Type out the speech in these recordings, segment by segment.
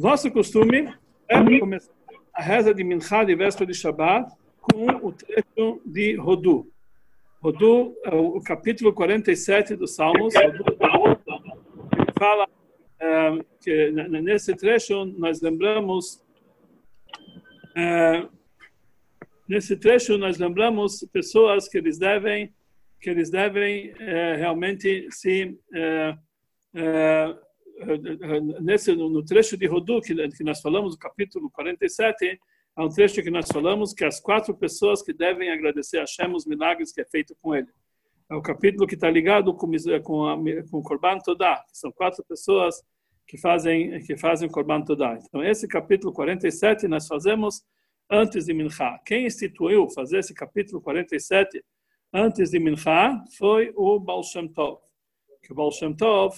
Nosso costume é começar a reza de Minchá de véspera de Shabbat com o trecho de Rodu. Rodu, é o capítulo 47 dos Salmos, Rodu, fala é, que nesse trecho nós lembramos é, nesse trecho nós lembramos pessoas que eles devem que eles devem é, realmente se é, é, nesse no trecho de Rodu que, nós falamos no capítulo 47 há um trecho que nós falamos que as quatro pessoas que devem agradecer a Hashem os milagres que é feito com ele é o capítulo que está ligado com com, a, com o Todá que são quatro pessoas que fazem que fazem o Korban Todá então esse capítulo 47 nós fazemos antes de Minchá. Quem instituiu fazer esse capítulo 47 antes de Minchá foi o Baal Shem Tov. Que o Baal Shem Tov,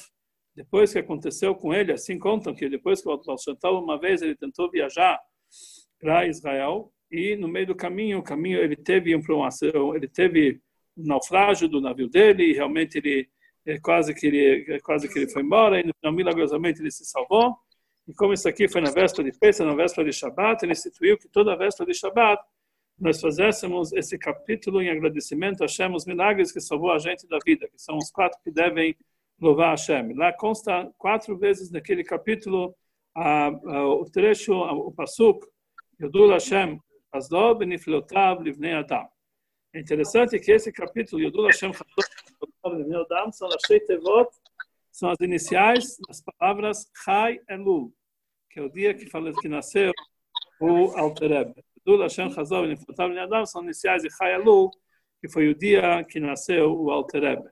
depois que aconteceu com ele, assim contam que depois que o Baal Tov, uma vez ele tentou viajar para Israel e no meio do caminho, o caminho ele teve um ele teve um naufrágio do navio dele e realmente ele, ele quase que ele quase que ele foi embora e milagrosamente ele se salvou. E como isso aqui foi na véspera de Pesach, na véspera de Shabbat, ele instituiu que toda véspera de Shabbat nós fizéssemos esse capítulo em agradecimento a Hashem, os milagres que salvou a gente da vida, que são os quatro que devem louvar Hashem. Lá consta quatro vezes naquele capítulo a, a, o trecho, a, o pasuk, Yodul Hashem, Azdob Niflotav Livnei Adam. É interessante que esse capítulo, Yodul Hashem, Azdob Livnei Adam, são as Tevot, são as iniciais das palavras Chai Elul, que é o dia que, fala, que nasceu o Altereb. Dul Hashem Chazov e Adam são iniciais de Chai Elul, que foi o dia que nasceu o Altereb.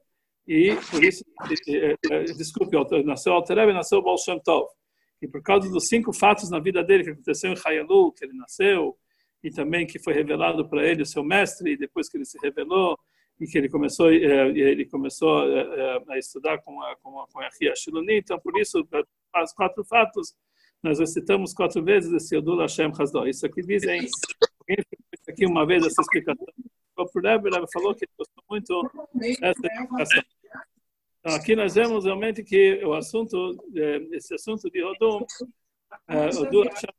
E por isso, desculpe, nasceu Altereb e nasceu Baal Shem Tov. E por causa dos cinco fatos na vida dele que aconteceu em Chai Elul, que ele nasceu, e também que foi revelado para ele o seu mestre, e depois que ele se revelou, e que ele começou eh, ele começou a estudar com a com a, com a Ria Shiloni. Então, por isso, as quatro fatos, nós recitamos quatro vezes esse Yodul Hashem Hazdor. Isso aqui dizem, alguém fez aqui uma vez essa explicação. O Rebbe falou que gostou muito dessa explicação. Então, aqui nós vemos realmente que o assunto, esse assunto de Rodum, Yodul Hashem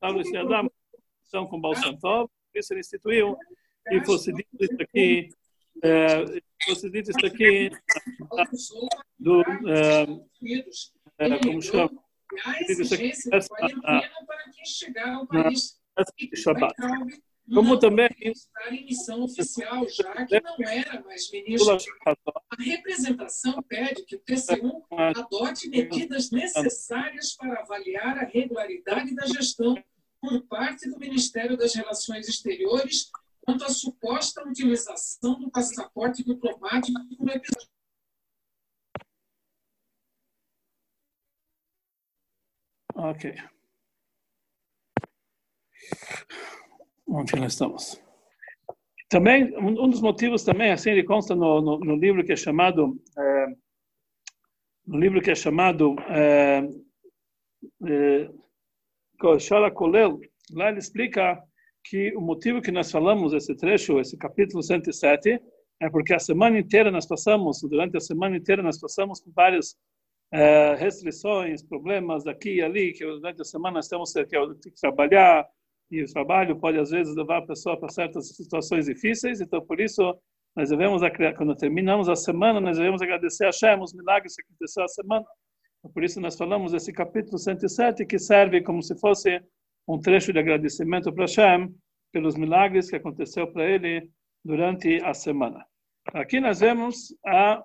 Hazdor, são com Baal Shem Tov, isso ele instituiu, e fosse dito isso aqui é, você disse isso aqui do é, é, como chama? Isso aqui essa, Shabbat como também estar em missão oficial, já que não era mais ministro. A representação pede que o TCU adote medidas necessárias para avaliar a regularidade da gestão por parte do Ministério das Relações Exteriores quanto à suposta utilização do passaporte diplomático no episódio. Ok. Onde nós estamos? Também, um dos motivos também, assim, ele consta no, no, no livro que é chamado, é, no livro que é chamado é, é, Kolel, lá ele explica que o motivo que nós falamos esse trecho, esse capítulo 107, é porque a semana inteira nós passamos, durante a semana inteira nós passamos por várias é, restrições, problemas aqui e ali, que durante a semana nós temos que trabalhar, e o trabalho pode às vezes levar a pessoa para certas situações difíceis, então por isso nós devemos, quando terminamos a semana, nós devemos agradecer a Hashem, os milagres que aconteceram a semana. Por isso nós falamos esse capítulo 107, que serve como se fosse um trecho de agradecimento para Hashem pelos milagres que aconteceu para ele durante a semana. Aqui nós vemos a,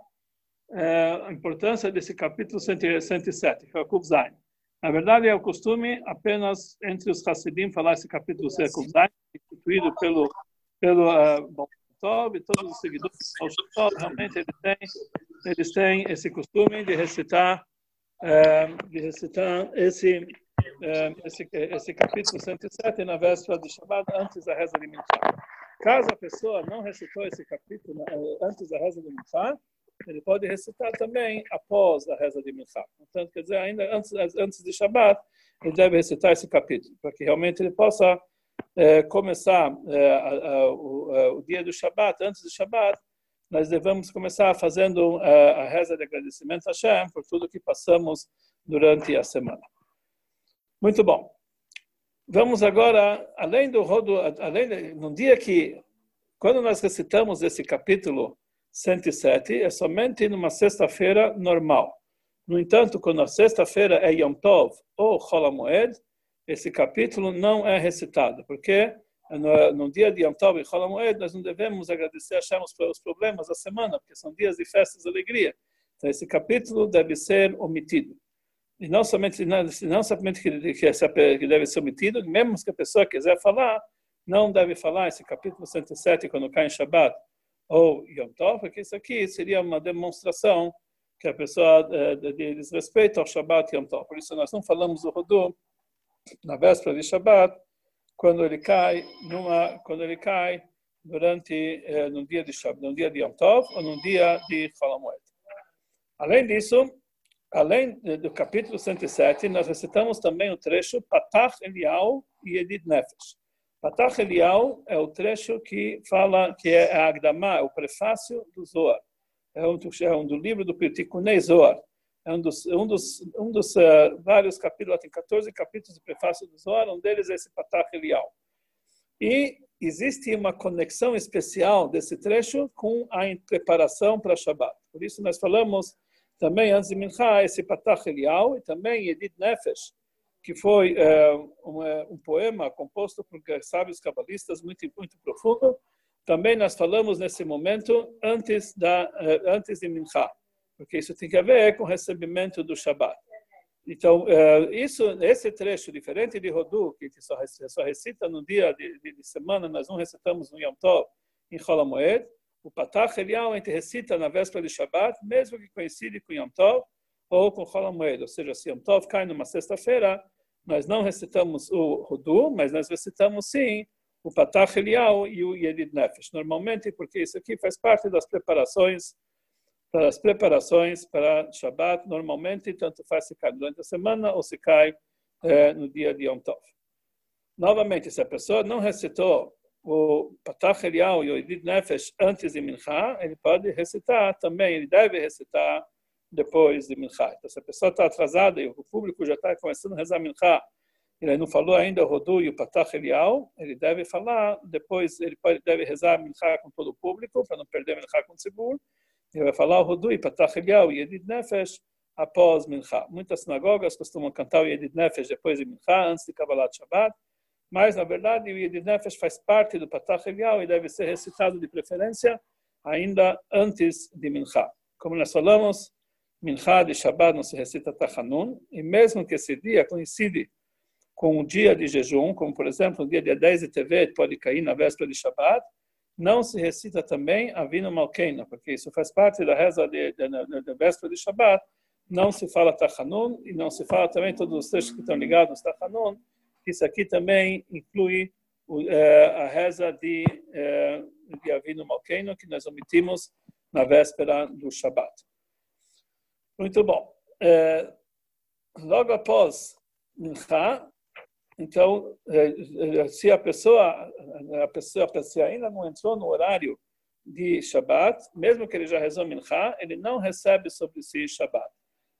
é, a importância desse capítulo 107, que é o Kuf Zain. Na verdade, é o costume apenas entre os Hassidim falar esse capítulo Zain, instituído pelo, pelo uh, Tov, e todos os seguidores do Tov, realmente eles têm, eles têm esse costume de recitar, uh, de recitar esse é, esse, esse capítulo 107 na véspera de Shabbat, antes da reza de Minchá. Caso a pessoa não recitou esse capítulo eh, antes da reza de Minchá, ele pode recitar também após a reza de Minchá. Portanto, quer dizer, ainda antes, antes de Shabbat, ele deve recitar esse capítulo, para que realmente ele possa é, começar é, a, a, o, o, dia do Shabbat, antes do Shabbat, nós devemos começar fazendo a, a reza de agradecimento a Hashem por tudo que passamos durante a semana. Muito bom. Vamos agora, além do rodo, além de, no dia que, quando nós recitamos esse capítulo 107, é somente numa sexta-feira normal. No entanto, quando a sexta-feira é Yom Tov ou Chol Moed, esse capítulo não é recitado, porque no, no dia de Yom Tov e Chol Moed nós não devemos agradecer a Hashem pelos problemas da semana, porque são dias de festas e alegria. Então, esse capítulo deve ser omitido. E não somente, não, somente que, que deve ser omitido, mesmo que a pessoa quiser falar, não deve falar esse capítulo 107 quando cai em Shabbat ou Yom Tov, porque isso aqui seria uma demonstração que a pessoa é, de desrespeito ao Shabbat e Yom Tov. Por isso nós não falamos do Rodu na véspera de Shabbat, quando ele cai numa, quando ele cai durante é, no dia de Shabbat, no dia de Yom Tov ou no dia de Cholamoed. Além disso, além do capítulo 107, nós recitamos também o trecho Patach Elial e Edith Nefesh. Patach Elial é o trecho que fala que é a Agdamá, é o prefácio do Zohar. É um, é um do livro do Pirtikunei Zohar. É um dos, um dos, um dos uh, vários capítulos, tem 14 capítulos do prefácio do Zohar, um deles é esse Patach Elial. E existe uma conexão especial desse trecho com a preparação para Shabbat. Por isso nós falamos também antes de Mincha, esse Patach Elial, e também Edith Nefesh, que foi é, um, é, um, poema composto por sábios cabalistas muito, muito profundo. Também nós falamos nesse momento antes, da, é, antes de Mincha, porque isso tem a ver com o recebimento do Shabat. Então, isso, esse trecho, diferente de Rodu, que só, só recita no dia de, de, de, semana, nós não recitamos no Yom Tov, em Cholamoed, o Patach Elial a gente recita na véspera de Shabbat, mesmo que coincide com Yom Tov ou com Chol Moed, ou seja, se Yom Tov cai numa sexta-feira, nós não recitamos o Hudu, mas nós recitamos sim o Patach Elial e o Yedid Nefesh. Normalmente, porque isso aqui faz parte das preparações para as preparações para Shabbat. Normalmente, tanto faz se cai durante a semana ou se cai eh, no dia de Yom Tov. Novamente, se a pessoa não recitou o Patach Elial e o Edith Nefesh antes de Mincha, ele pode recitar também, ele deve recitar depois de Mincha. Então, se a pessoa está atrasada e o público já está começando a rezar Mincha, ele não falou ainda o Rodu e o Patach Elial, ele deve falar, depois ele deve rezar Mincha com todo o público, para não perder Mincha com o seguro. Ele vai falar o Rodu e Patach Elial e Edith Nefesh após Mincha. Muitas sinagogas costumam cantar o Edith Nefesh depois de Mincha, antes de Kabbalat Shabbat. Mas, na verdade, o Yedid Nefesh faz parte do Patach Elial e deve ser recitado de preferência ainda antes de Mincha. Como nós falamos, Mincha de Shabbat não se recita Tachanun, e mesmo que esse dia coincide com um dia de jejum, como por exemplo o dia de 10 de Tevet pode cair na véspera de Shabbat, não se recita também Avinu Malkeina, porque isso faz parte da reza da véspera de Shabbat, não se fala Tachanun, e não se fala também todos os textos que estão ligados a Tachanun, isso aqui também inclui é, a reza de, é, de Avino Malkeino, que nós omitimos na véspera do Shabat. Muito bom. É, logo após Mincha, então, se a pessoa, a pessoa, a pessoa ainda não entrou no horário de Shabat, mesmo que ele já rezou Mincha, ele não recebe sobre si Shabat.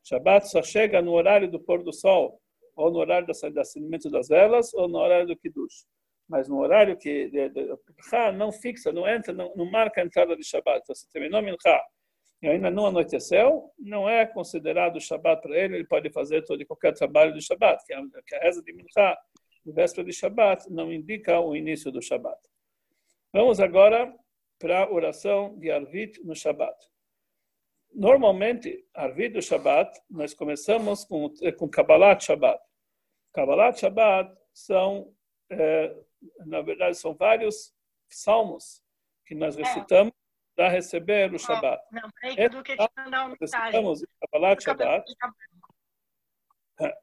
Shabat só chega no horário do pôr do sol, ou no horário do acendimento das velas, ou no horário do Kiddush. Mas no horário que de, não fixa, não entra, não, não, marca a entrada de Shabbat. Então, se terminou Mincha e ainda não anoiteceu, não é considerado Shabbat para ele, ele pode fazer todo qualquer trabalho de Shabbat, que a, que a reza de Mincha, no véspera de Shabbat, não indica o início do Shabbat. Vamos agora para a oração de Arvit no Shabbat. Normalmente, Arvid do Shabbat, nós começamos com, com Kabbalat Shabbat. Kabbalat Shabbat são, é, na verdade, são vários salmos que nós é. recitamos é. Para receber o Shabbat. Não, peraí, do que te mandar uma recitamos em Kabbalat Shabbat. É.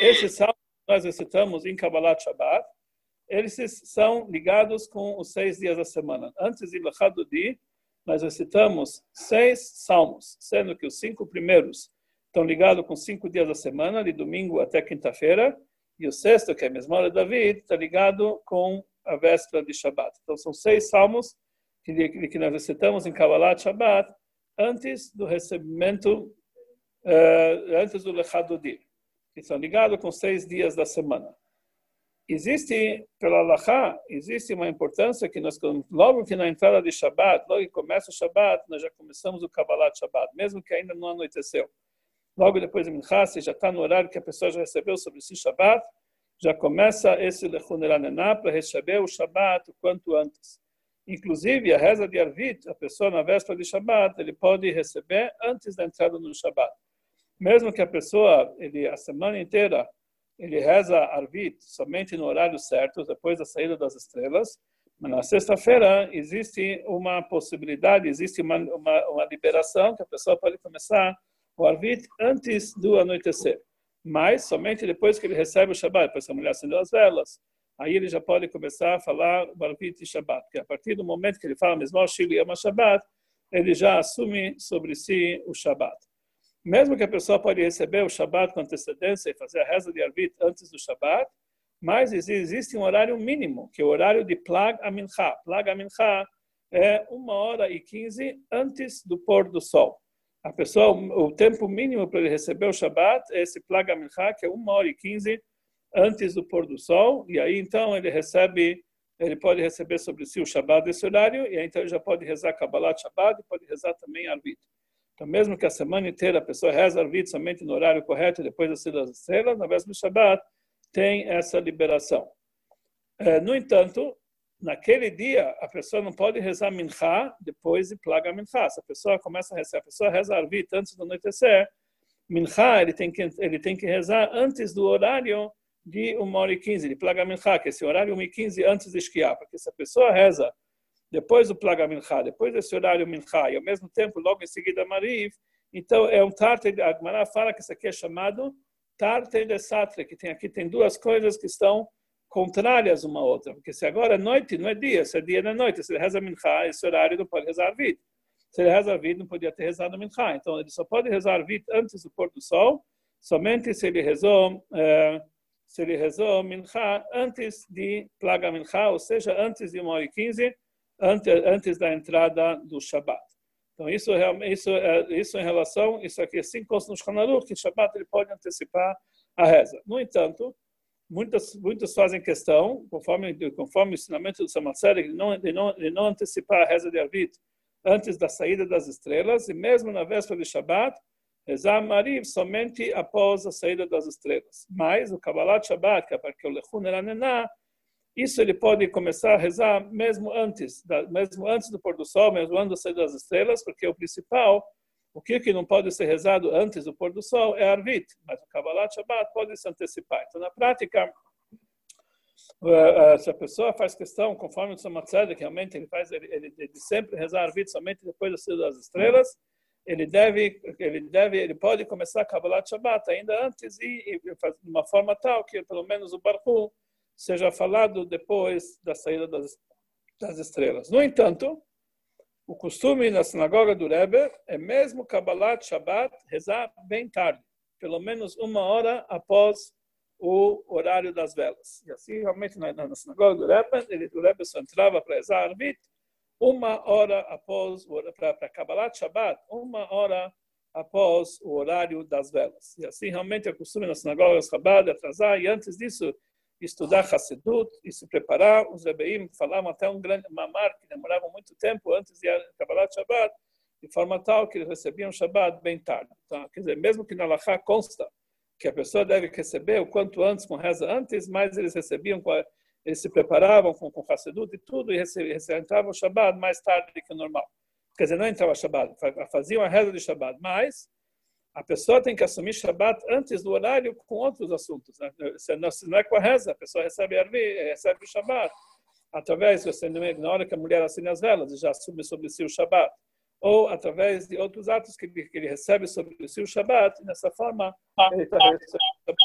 Esses salmos que nós recitamos em Kabbalat Shabbat, eles são ligados com os seis dias da semana. Antes de Lachadudi, nós recitamos seis salmos, sendo que os cinco primeiros estão ligados com cinco dias da semana, de domingo até quinta-feira, e o sexto, que é a mesma hora David, está ligado com a véspera de Shabbat. Então, são seis salmos que, que nós recitamos em Kabbalah Shabbat antes do recebimento, uh, antes do Lechadodi. que são ligados com seis dias da semana. Existe, pela Allahá, existe uma importância que nós, logo que na entrada de Shabbat, logo que começa o Shabbat, nós já começamos o Kabbalah de Shabbat, mesmo que ainda não anoiteceu. Logo depois de Minchá, se já está no horário que a pessoa já recebeu sobre si Shabbat, já começa esse Lechun para receber o Shabbat o quanto antes. Inclusive, a reza de Arvit, a pessoa na véspera de Shabbat, ele pode receber antes da entrada no Shabbat. Mesmo que a pessoa, ele, a semana inteira, ele reza Arvit somente no horário certo, depois da saída das estrelas, mas na sexta-feira existe uma possibilidade, existe uma, uma, uma, liberação que a pessoa pode começar o Arvit antes do anoitecer. Mas somente depois que ele recebe o Shabbat, depois que a mulher acendeu as velas, aí ele já pode começar a falar o Arvit e Shabbat. Porque a partir do momento que ele fala mesmo Shili Yama Shabbat, ele já assume sobre si o Shabbat. Mesmo que a pessoa pode receber o Shabat com antecedência e fazer a reza de Arvit antes do Shabat, mas existe um horário mínimo, que é o horário de Plag Amincha. Plag Amincha é uma hora e quinze antes do pôr do sol. A pessoa, o tempo mínimo para ele receber o Shabat é esse Plag Amincha, que é uma hora e quinze antes do pôr do sol, e aí então ele recebe, ele pode receber sobre si o Shabat desse horário, e aí então ele já pode rezar Kabbalah Shabat e pode rezar também Arvit. Então, mesmo que a semana inteira a pessoa reza Arvit somente no horário correto, depois da saída das estrelas, na véspera do Shabbat, tem essa liberação. É, no entanto, naquele dia, a pessoa não pode rezar Mincha depois de Plaga Mincha. Se a pessoa começa a rezar, a pessoa reza Arvit antes do anoitecer, Mincha ele tem que, ele tem que rezar antes do horário de 1 hora e 15, de Plaga Mincha, que é esse horário 1 e 15 antes de esquiar. Porque se a pessoa reza depois do Plaga Mincha, depois desse horário Mincha, e ao mesmo tempo, logo em seguida, Mariv, então é um Tarte, a Gemara fala que isso aqui é chamado Tarte de Satre, que tem aqui tem duas coisas que estão contrárias uma à outra, porque se agora é noite, não é dia, se é dia não é noite, se ele reza Mincha, esse horário não pode rezar Vid. Se ele reza Vid, não podia ter rezado Mincha, então ele só pode rezar Vid antes do pôr do sol, somente se ele rezou... Eh, se ele rezou Mincha antes de Plaga Mincha, ou seja, antes de 1 hora e 15, antes, antes da entrada do Shabat. Então, isso, isso, isso em relação, isso aqui, assim consta no Shanaruch, que Shabat ele pode antecipar a reza. No entanto, muitas, muitos fazem questão, conforme, conforme o ensinamento do Samatzer, de não, de, não, de não antecipar a reza de Arvit antes da saída das estrelas, e mesmo na véspera de Shabat, rezar Mariv somente após a saída das estrelas. Mas o Kabbalah Shabbat, que é porque o Lechun Eranená, isso ele pode começar a rezar mesmo antes, mesmo antes do pôr do sol, mesmo antes da saída das estrelas, porque o principal, o que, não pode ser rezado antes do pôr do sol é Arvit, mas o Kabbalah Shabbat pode se antecipar. Então, na prática, eh, eh, se a pessoa faz questão, conforme o Samatzad, que realmente ele faz, ele, ele, ele sempre rezar Arvit somente depois da saída das estrelas, ele deve, ele deve, ele pode começar a Kabbalah Shabbat ainda antes e, e de uma forma tal que pelo menos o Baruch seja falado depois da saída das, das estrelas. No entanto, o costume na sinagoga do Rebbe é mesmo Kabbalat Shabbat rezar bem tarde, pelo menos uma hora após o horário das velas. E assim, realmente, na, na sinagoga do Rebbe, ele, o Rebbe só entrava para rezar Arvit uma hora após, para Kabbalat Shabbat, uma hora após o horário das velas. E assim, realmente, é costume na sinagoga do Chabad atrasar, e antes disso, estudar Hassidut e se preparar. Os Rebeim falavam até um grande mamar que demorava muito tempo antes de o Shabbat, de forma tal que eles recebiam Shabbat bem tarde. Então, quer dizer, mesmo que na Lachá consta que a pessoa deve receber o quanto antes, com reza antes, mas eles recebiam, eles se preparavam com, com Hassidut e tudo, e entravam o Shabbat mais tarde que o normal. Quer dizer, não entrava Shabbat, faziam a reza de Shabbat, mas a pessoa tem que assumir Shabbat antes do horário com outros assuntos. Né? Se não é com a reza, a pessoa recebe recebe o Shabbat através, você não ignora que a mulher assina as velas e já assume sobre si o Shabbat. Ou através de outros atos que ele, que ele recebe sobre si o Shabbat, e dessa forma, ele está recebendo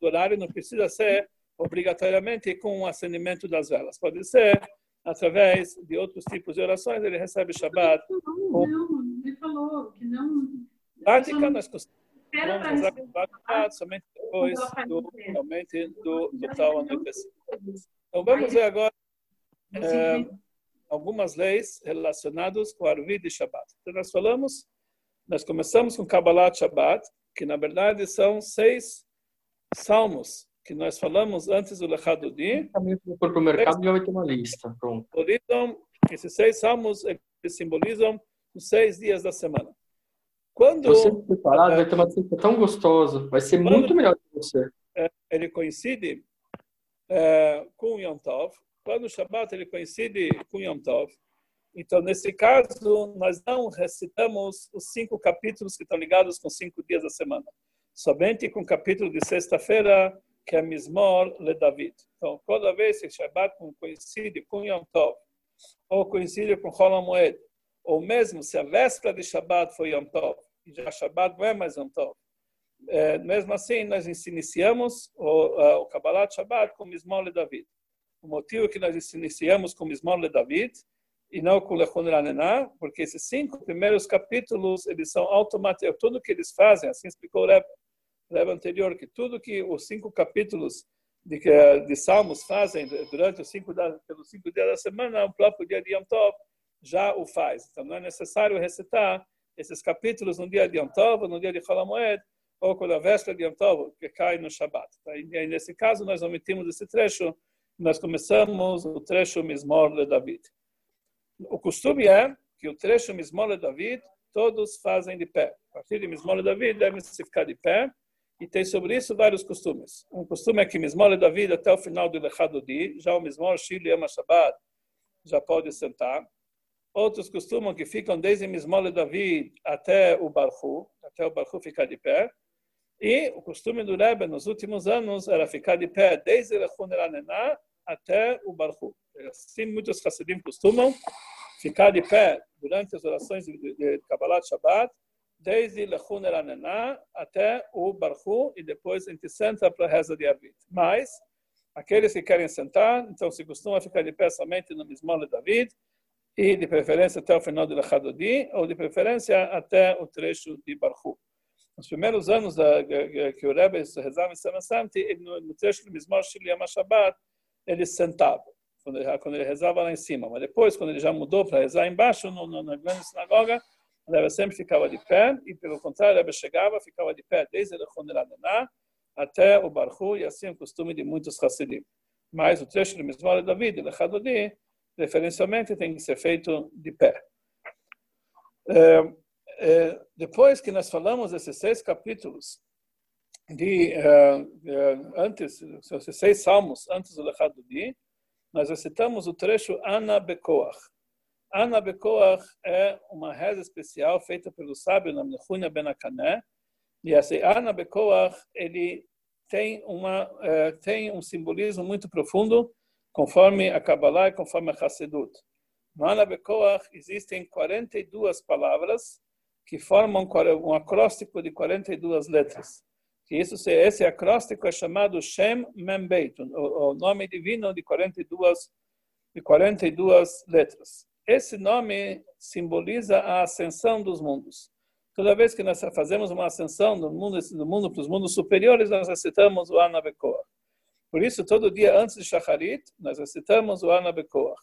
o horário, não precisa ser obrigatoriamente com o acendimento das velas. Pode ser através de outros tipos de orações, ele recebe Shabbat. Não, não, ele falou que não prática, nós costumamos usar somente depois do, realmente do, do tal anoitecer. Então, vamos ver agora é, algumas leis relacionadas com Arvid e Shabbat. Então, nós falamos, nós começamos com Kabbalah Shabbat, que na verdade são seis salmos que nós falamos antes do Lechado Di. Também se for para o mercado já vai ter uma lista, pronto. Simbolizam, esses seis salmos simbolizam os seis dias da semana. Quando você preparado, vai ter uma lista tão gostosa, vai ser muito melhor que você. É, ele coincide é, com Yom Tov, quando o Shabbat ele coincide com Yom Tov, então, nesse caso, nós não recitamos os cinco capítulos que estão ligados com cinco dias da semana, somente com o capítulo de sexta-feira, que é Mismor le David. Então, toda vez que Shabbat coincide com Yom Tov, ou coincide com Rolam Moed, ou mesmo se a véspera de Shabbat foi Yom Tov, e já Shabbat não é mais Yom Tov, é, mesmo assim, nós iniciamos o, o Kabbalah Shabbat com Mismor le David. O motivo que nós iniciamos com Mismor le David e não com Lechon Ranená, porque esses cinco primeiros capítulos, eles são automáticos, tudo que eles fazem, assim explicou o Rebbe, Rebbe anterior, que tudo que os cinco capítulos de, de Salmos fazem durante os cinco, pelos cinco dias da semana, o próprio dia de Yom Tov já o faz. Então não é necessário recitar esses capítulos no dia de Yom Tov, no dia de Cholamoed, ou quando a véspera de Yom Tov, que cai no Shabbat. Tá? E nesse caso, nós omitimos esse trecho, nós começamos o trecho Mismor de David. O costume é que o trecho Mismole David todos fazem de pé. A partir de Mismole David devem se ficar de pé e tem sobre isso vários costumes. Um costume é que Mismole David até o final do Lechado Di, já o Mismol Shili Yama Shabbat já pode sentar. Outros costumam que ficam desde Mismole David até o Barhu, até o Barhu ficar de pé. E o costume do Rebbe nos últimos anos era ficar de pé desde Lechun Eranená até o Barhu. Assim, muitos Hassidim costumam ficar de pé durante as orações de, Kabbalah Shabbat, desde Lechun Eranená até o Barhu, e depois a gente senta para a reza de Avit. Mas, aqueles que querem sentar, então se costuma ficar de pé somente no Mismol de David, e de preferência até o final do Lechadodi, ou de preferência até o trecho de Barhu. Nos primeiros anos da, que o Rebbe rezava em Samasanti, no, trecho do Mismor Shili Shabbat, ele sentava, quando ele, quando ele rezava lá em cima. Mas depois, quando ele já mudou para rezar embaixo, no, no, na grande sinagoga, o sempre ficava de pé, e pelo contrário, o chegava, ficava de pé desde o Adaná até o Barhu, e assim é o costume de muitos Hassidim. Mas o trecho do Mismor de David, Lechadodi, preferencialmente tem que ser feito de pé. É, é, depois que nós falamos desses seis capítulos, de uh, uh, antes, seis salmos antes do Lechado Di, nós recitamos o trecho Ana Bekoach. Ana Bekoach é uma reza especial feita pelo sábio Namnechunia Ben Akané, e esse Ana Bekoach, ele tem, uma, uh, tem um simbolismo muito profundo, conforme a Kabbalah e conforme a Hassedut. No Ana Bekoach existem 42 palavras que formam um acróstico de 42 letras que isso, esse acróstico é chamado Shem Membeit, o, o nome divino de 42, de 42 letras. Esse nome simboliza a ascensão dos mundos. Toda vez que nós fazemos uma ascensão do mundo, do mundo para os mundos superiores, nós recitamos o Anabekoa. Por isso, todo dia antes de Shacharit, nós recitamos o Anabekoa.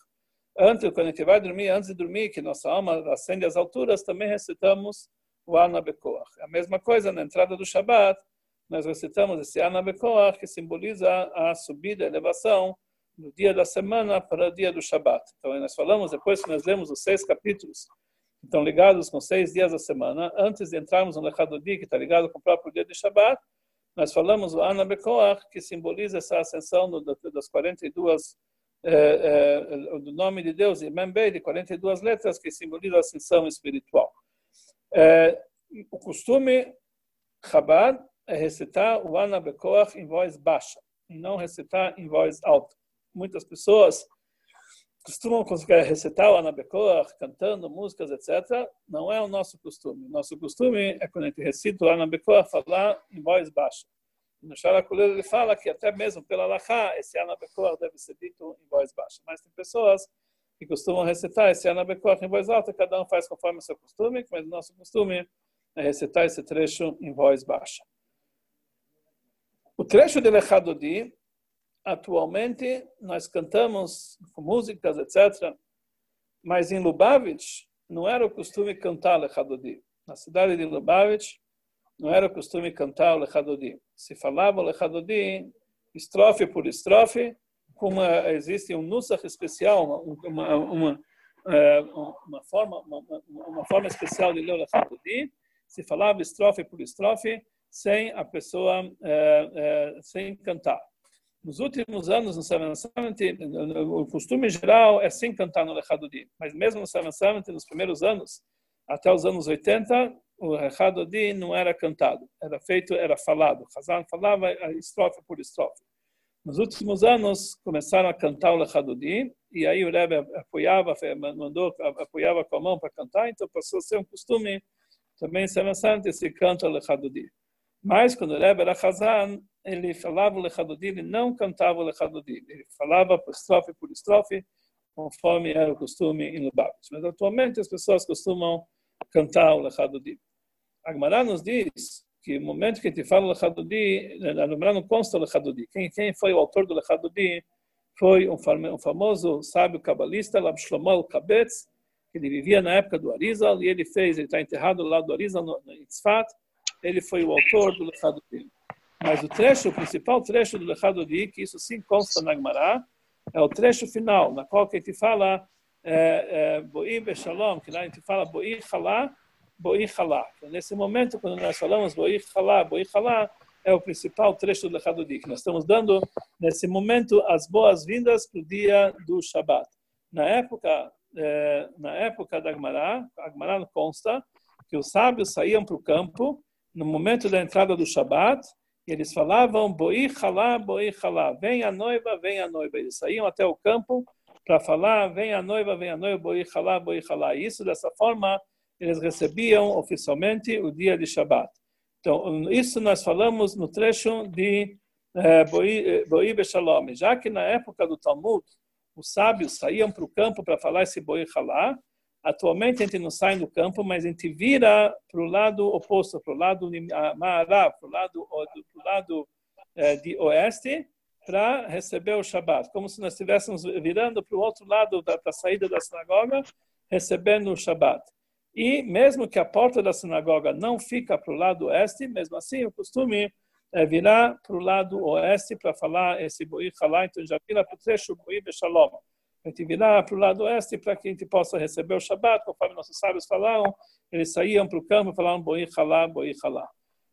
Antes, quando a gente vai dormir, antes de dormir, que nossa alma ascende às alturas, também recitamos o Anabekoa. A mesma coisa na entrada do Shabat, nós recitamos esse Anabekoach, que simboliza a subida, a elevação do dia da semana para o dia do Shabat. Então, nós falamos, depois que nós lemos os seis capítulos que estão ligados com seis dias da semana, antes de entrarmos no Lechado Di, que está ligado com o próprio dia de Shabat, nós falamos o Anabekoach, que simboliza essa ascensão das 42 é, é, do nome de Deus, e Membei, de 42 letras, que simboliza a ascensão espiritual. É, o costume Chabad é recitar o Ana Bekoach em voz baixa, e não recitar em voz alta. Muitas pessoas costumam recitar o Ana Bekoach cantando músicas, etc. Não é o nosso costume. Nosso costume é quando a gente recita o Ana Bekoach falar em voz baixa. No Sharakuler ele fala que até mesmo pela Lachá, esse Ana Bekoach deve ser dito em voz baixa. Mas tem pessoas que costumam recitar esse Ana Bekoach em voz alta, cada um faz conforme o seu costume, mas o nosso costume é recitar esse trecho em voz baixa. O trecho de Lechadodi, atualmente, nós cantamos músicas, etc., mas em Lubavitch não era o costume cantar Lechadodi. Na cidade de Lubavitch, não era costume cantar o Lechadodi. Se falava o Lechadodi, estrofe por estrofe, como existe um nusach especial, uma, uma, uma, forma, uma, uma forma especial de ler o Lechadodi, se falava estrofe por estrofe, sem a pessoa, sem cantar. Nos últimos anos, no Seven Summit, o costume geral é sem cantar no Lechadodi. Mas mesmo no Seven Summit, nos primeiros anos, até os anos 80, o Lechadodi não era cantado. Era feito, era falado. Hazan falava estrofe por estrofe. Nos últimos anos, começaram a cantar o Lechadodi, e aí o Rebbe apoiava, mandou, apoiava com a mão para cantar, então passou a ser um costume também Seven Summit, se canta o Lechadodi. Mas quando o Rebbe era Hazan, ele falava o Lechadodi, ele não cantava o Lechadodi, ele falava estrofe por estrofe, conforme era o costume em Lubavitch. Mas atualmente as pessoas costumam cantar o Lechadodi. A Gemara nos diz que no momento que a gente fala o Lechadodi, a Gemara não consta o Lechadodi. Quem, quem foi o autor do Lechadodi foi um, famoso sábio cabalista, Rab Shlomo Kabetz, que ele vivia na época do Arizal, e ele fez, ele está enterrado lá do Arizal, no, no Itzfat, ele foi o autor do Lechadodi. Mas o trecho, o principal trecho do Lechadodi, que isso sim consta na Gemara, é o trecho final, na qual que a gente fala é, é, Boi Beshalom, que lá a gente fala Boi Halá, Boi Halá. Nesse momento, quando nós falamos Boi Halá, Boi Halá, é o principal trecho do Lechadodi, que nós estamos dando, nesse momento, as boas-vindas para o dia do Shabat. Na época, é, na época da Gemara, a Gemara consta que os sábios saíam para o campo no momento da entrada do Shabat, e eles falavam, boi halá, boi halá, vem a noiva, vem a noiva. Eles saíam até o campo para falar, vem a noiva, vem a noiva, boi halá, boi halá. E isso, dessa forma, eles recebiam oficialmente o dia de Shabat. Então, isso nós falamos no trecho de eh, Boi Beshalom. Já que na época do Talmud, os sábios saíam para o campo para falar esse Boi halá, Atualmente a gente não sai do campo, mas a gente vira para o lado oposto, para o lado Mahará, para o lado, pro lado de oeste, para receber o Shabat. Como se nós estivéssemos virando para o outro lado da, da saída da sinagoga, recebendo o Shabat. E mesmo que a porta da sinagoga não fica para o lado oeste, mesmo assim o costume é virar para o lado oeste para falar esse boi halá, então já vira para o trecho boi Shalom a gente virar para o lado oeste para que a gente possa receber o Shabat, conforme nossos sábios falaram, eles saíam para o campo e falavam boi halá, boi halá.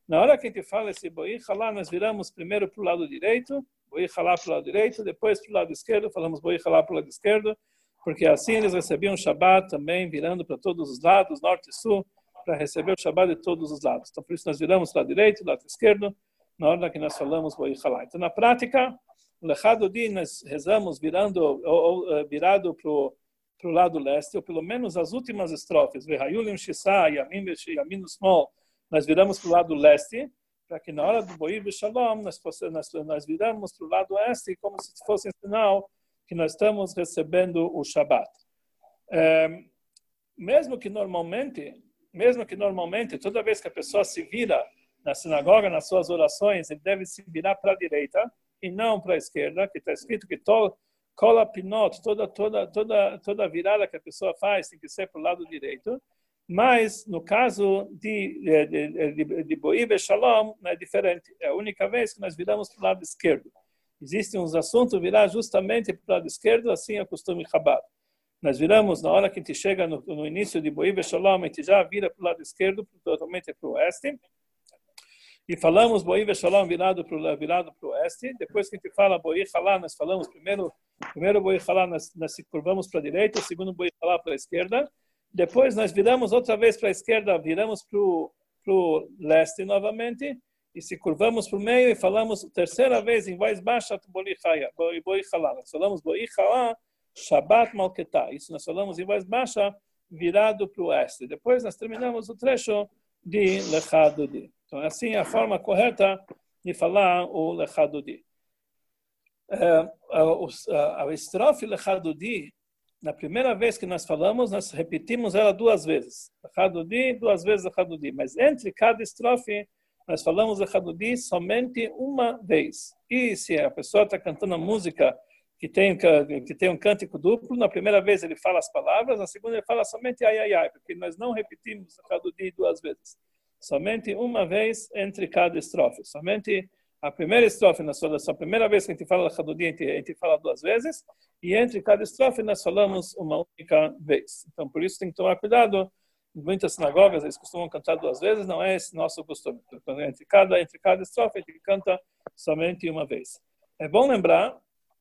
Na hora que a gente fala esse boi halá, nós viramos primeiro para o lado direito, boi halá para o lado direito, depois para o lado esquerdo, falamos boi halá para o lado esquerdo, porque assim eles recebiam o Shabat também, virando para todos os lados, norte e sul, para receber o Shabat de todos os lados. Então, por isso nós viramos para o lado direito, lado esquerdo, na hora que nós falamos boi halá. Então, na prática, Lechado Din nós rezamos virando, ou, ou, eh, virado para o lado leste, ou pelo menos as últimas estrofes, Vehayulim Shisa, Yamin Small, nós viramos para o lado leste, para que na hora do Boir Shalom nós, nós, nós viramos para o lado oeste, como se fosse um sinal que nós estamos recebendo o Shabat. É, mesmo que normalmente, mesmo que normalmente, toda vez que a pessoa se vira na sinagoga, nas suas orações, ele deve se virar para a direita, e não para a esquerda, que está escrito que to, cola pinot, toda, toda, toda, toda virada que a pessoa faz tem que ser para o lado direito. Mas no caso de, de, de, de Boíbe Shalom, é diferente. É a única vez que nós viramos para o lado esquerdo. Existem uns assuntos virar justamente para o lado esquerdo, assim é o costume Chabad. Nós viramos, na hora que a gente chega no, no início de Boíbe Shalom, a gente já vira para o lado esquerdo, totalmente para o oeste e falamos Boi Veshalom virado para virado o oeste. Depois que a gente fala Boi Halá, nós falamos primeiro primeiro Boi Halá, nós, nós curvamos para a direita, segundo Boi Halá para a esquerda. Depois nós viramos outra vez para a esquerda, viramos para o leste novamente e se curvamos para o meio e falamos terceira vez em voz baixa Boi Halá. Nós falamos Boi Halá, Shabbat Malketá. Isso nós falamos em voz baixa, virado para o oeste. Depois nós terminamos o trecho de Lechado de. Então, assim é a forma correta de falar o Lechadodi. É, a estrofe Lechadodi, na primeira vez que nós falamos, nós repetimos ela duas vezes. Lechadodi, duas vezes Lechadodi. Mas entre cada estrofe, nós falamos Lechadodi somente uma vez. E se a pessoa está cantando a música que tem, que tem um cântico duplo, na primeira vez ele fala as palavras, na segunda ele fala somente ai, ai, ai, porque nós não repetimos Lechadodi duas vezes somente uma vez entre cada estrofe. Somente a primeira estrofe, na sua, a primeira vez que a gente fala Hadudim, a gente, a gente fala duas vezes, e entre cada estrofe nós falamos uma única vez. Então, por isso tem que tomar cuidado. Muitas sinagogas eles costumam cantar duas vezes, não é esse nosso costume. Então, entre cada, entre cada estrofe a gente canta somente uma vez. É bom lembrar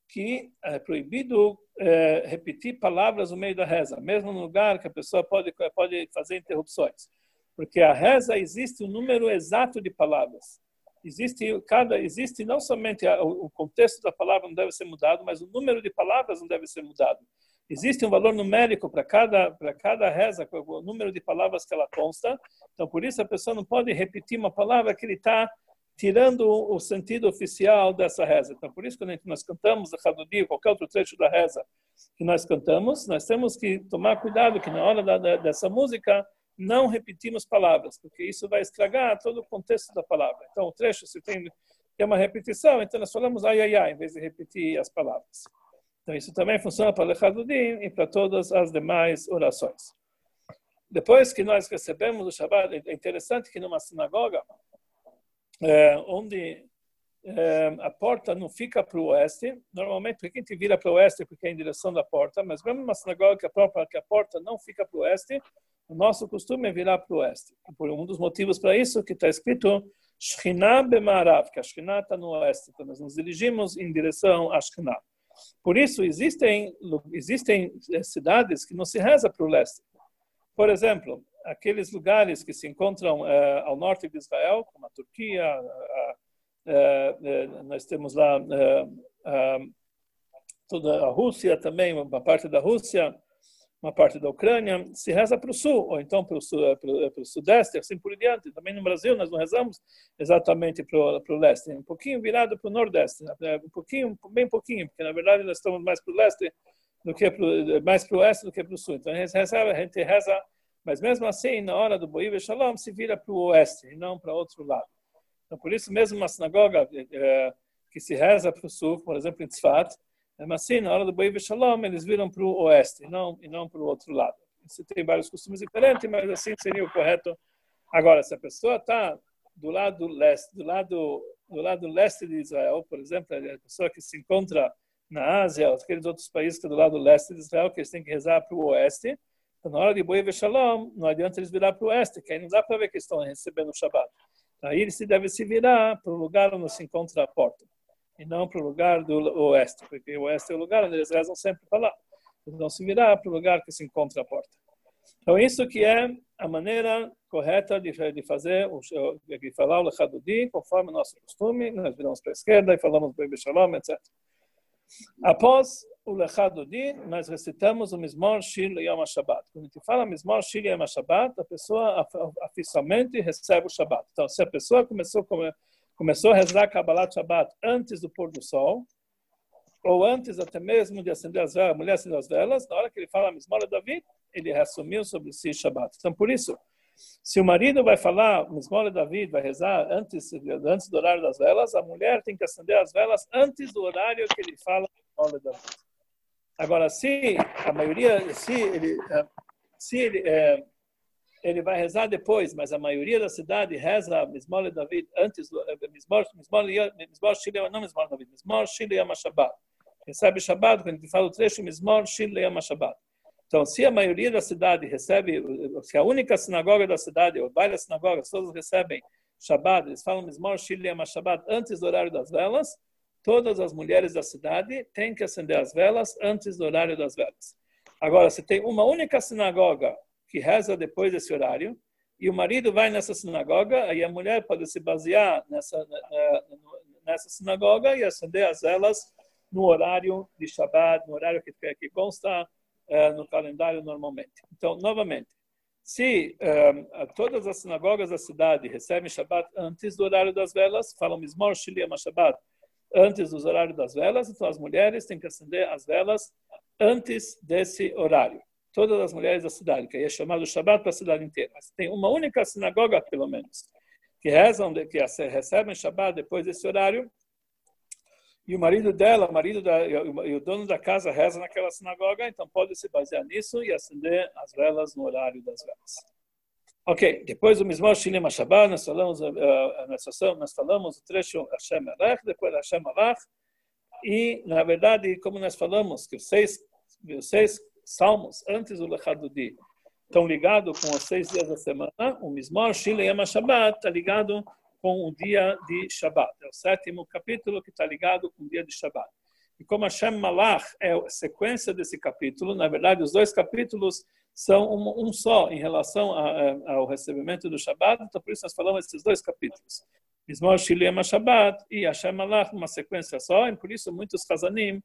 que é proibido é, repetir palavras no meio da reza, mesmo no lugar que a pessoa pode, pode fazer interrupções. Porque a reza existe um número exato de palavras. Existe, cada, existe não somente a, o contexto da palavra não deve ser mudado, mas o número de palavras não deve ser mudado. Existe um valor numérico para cada, para cada reza, o número de palavras que ela consta. Então, por isso, a pessoa não pode repetir uma palavra que ele está tirando o sentido oficial dessa reza. Então, por isso, quando nós cantamos a Hadudi, qualquer outro trecho da reza que nós cantamos, nós temos que tomar cuidado que na hora da, dessa música não repetimos palavras, porque isso vai estragar todo o contexto da palavra. Então, o trecho, se tem, tem uma repetição, então nós falamos ai, ai, ai, em vez de repetir as palavras. Então, isso também funciona para o Hadudim e para todas as demais orações. Depois que nós recebemos o Shabbat, é interessante que numa sinagoga, é, onde é, a porta não fica para o oeste, normalmente porque a gente vira para o oeste porque é em direção da porta, mas mesmo numa sinagoga que a, própria, que a porta não fica para o oeste, o nosso costume é virar para o oeste. Por um dos motivos para isso que está escrito Shekhinah Bemarav, que a Shekhinah está no oeste. Então nós nos dirigimos em direção a Shekhinah. Por isso existem existem eh, cidades que não se reza para o leste. Por exemplo, aqueles lugares que se encontram uh, ao norte de Israel, como a Turquia, uh, uh, nós temos lá toda a Rússia também, uma parte da Rússia, uma parte da Ucrânia, se reza para o sul, ou então para o, sul, o, para o sudeste, assim por diante. Também no Brasil nós não rezamos exatamente para o, para o leste, um pouquinho virado para o nordeste, né? um pouquinho, bem pouquinho, porque na verdade nós estamos mais para o leste do que para, mais para o oeste do que para o sul. Então a gente reza, a gente reza mas mesmo assim, na hora do Boive Shalom, se vira para o oeste e não para outro lado. Então, por isso mesmo uma sinagoga é, que se reza para o sul, por exemplo, em Tzfat, mas assim, na hora do Boive Shalom, eles viram para o oeste e não, e não para o outro lado. Você tem vários costumes diferentes, mas assim seria o correto. Agora, se a pessoa está do lado leste, do lado do lado leste de Israel, por exemplo, a pessoa que se encontra na Ásia, aqueles outros países que é do lado leste de Israel, que eles têm que rezar para o oeste, então, na hora de Boi Shalom, não adianta eles virar para o oeste, que aí não dá para ver que estão recebendo o Shabbat. Aí eles devem se virar para o lugar onde se encontra a porta, e não para o lugar do oeste, porque o oeste é o lugar onde eles rezam sempre para lá. Eles vão se virar para o lugar que se encontra a porta. Então, isso que é a maneira correta de, de fazer, de falar o Lechadudi, conforme o nosso costume, nós viramos para a esquerda e falamos Boi Shalom, etc. Após o Lechado Din, nós recitamos o Mismor Shir Yom HaShabbat. Quando a gente fala Mismor Shir Yom HaShabbat, a pessoa oficialmente recebe o Shabbat. Então, se a pessoa começou, começou a rezar Kabbalat Shabbat antes do pôr do sol, ou antes até mesmo de acender as velas, a mulher acender as velas, na hora que ele fala Mismor David, ele reassumiu sobre si Shabbat. Então, por isso, se o marido vai falar Mismor David, vai rezar antes, antes do horário das velas, a mulher tem que acender as velas antes do horário que ele fala Mismor David. Agora, se a maioria, se ele, eh, se ele, é, ele vai rezar depois, mas a maioria da cidade reza Mismor David antes do eh, Mismor Shile, não Mismor David, Mismor Shile Yom Shabbat. Recebe Shabbat, quando a gente fala o trecho Mismor Shile Yom Shabbat. Então, se a maioria da cidade recebe, se a única sinagoga da cidade, ou várias sinagogas, todos recebem Shabbat, eles falam Mismor Shile Yom Shabbat antes do horário das velas, todas as mulheres da cidade têm que acender as velas antes do horário das velas. Agora, se tem uma única sinagoga que reza depois desse horário, e o marido vai nessa sinagoga, aí a mulher pode se basear nessa, nessa sinagoga e acender as velas no horário de Shabbat, no horário que, que consta uh, no calendário normalmente. Então, novamente, se um, eh, todas as sinagogas da cidade recebem Shabbat antes do horário das velas, falam Mismor Shiliyam Shabbat, antes dos horários das velas, então as mulheres têm que acender as velas antes desse horário. Todas as mulheres da cidade, que aí é chamado Shabbat para a cidade inteira. Mas tem uma única sinagoga, pelo menos, que rezam, que recebem Shabbat depois desse horário, e o marido dela, o marido da, e o dono da casa reza naquela sinagoga, então pode se basear nisso e acender as velas no horário das velas. Ok, depois do Mismor Shilim Shabbat, nós falamos, uh, nós, nós falamos o trecho Hashem Alech, depois Hashem Alach, e, na verdade, como nós falamos, que os seis, os seis salmos antes do Lechadudi estão ligados com os seis dias da semana, o Mismor Shilim Shabbat está ligado com o dia de Shabbat. É o sétimo capítulo que está ligado com o dia de Shabbat. E como Hashem Malach é a sequência desse capítulo, na verdade, os dois capítulos são um, um só em relação a, a, ao recebimento do Shabbat, então por isso nós falamos esses dois capítulos. Mismor Shilema Shabbat e Hashem Malach, uma sequência só, e por isso muitos Chazanim,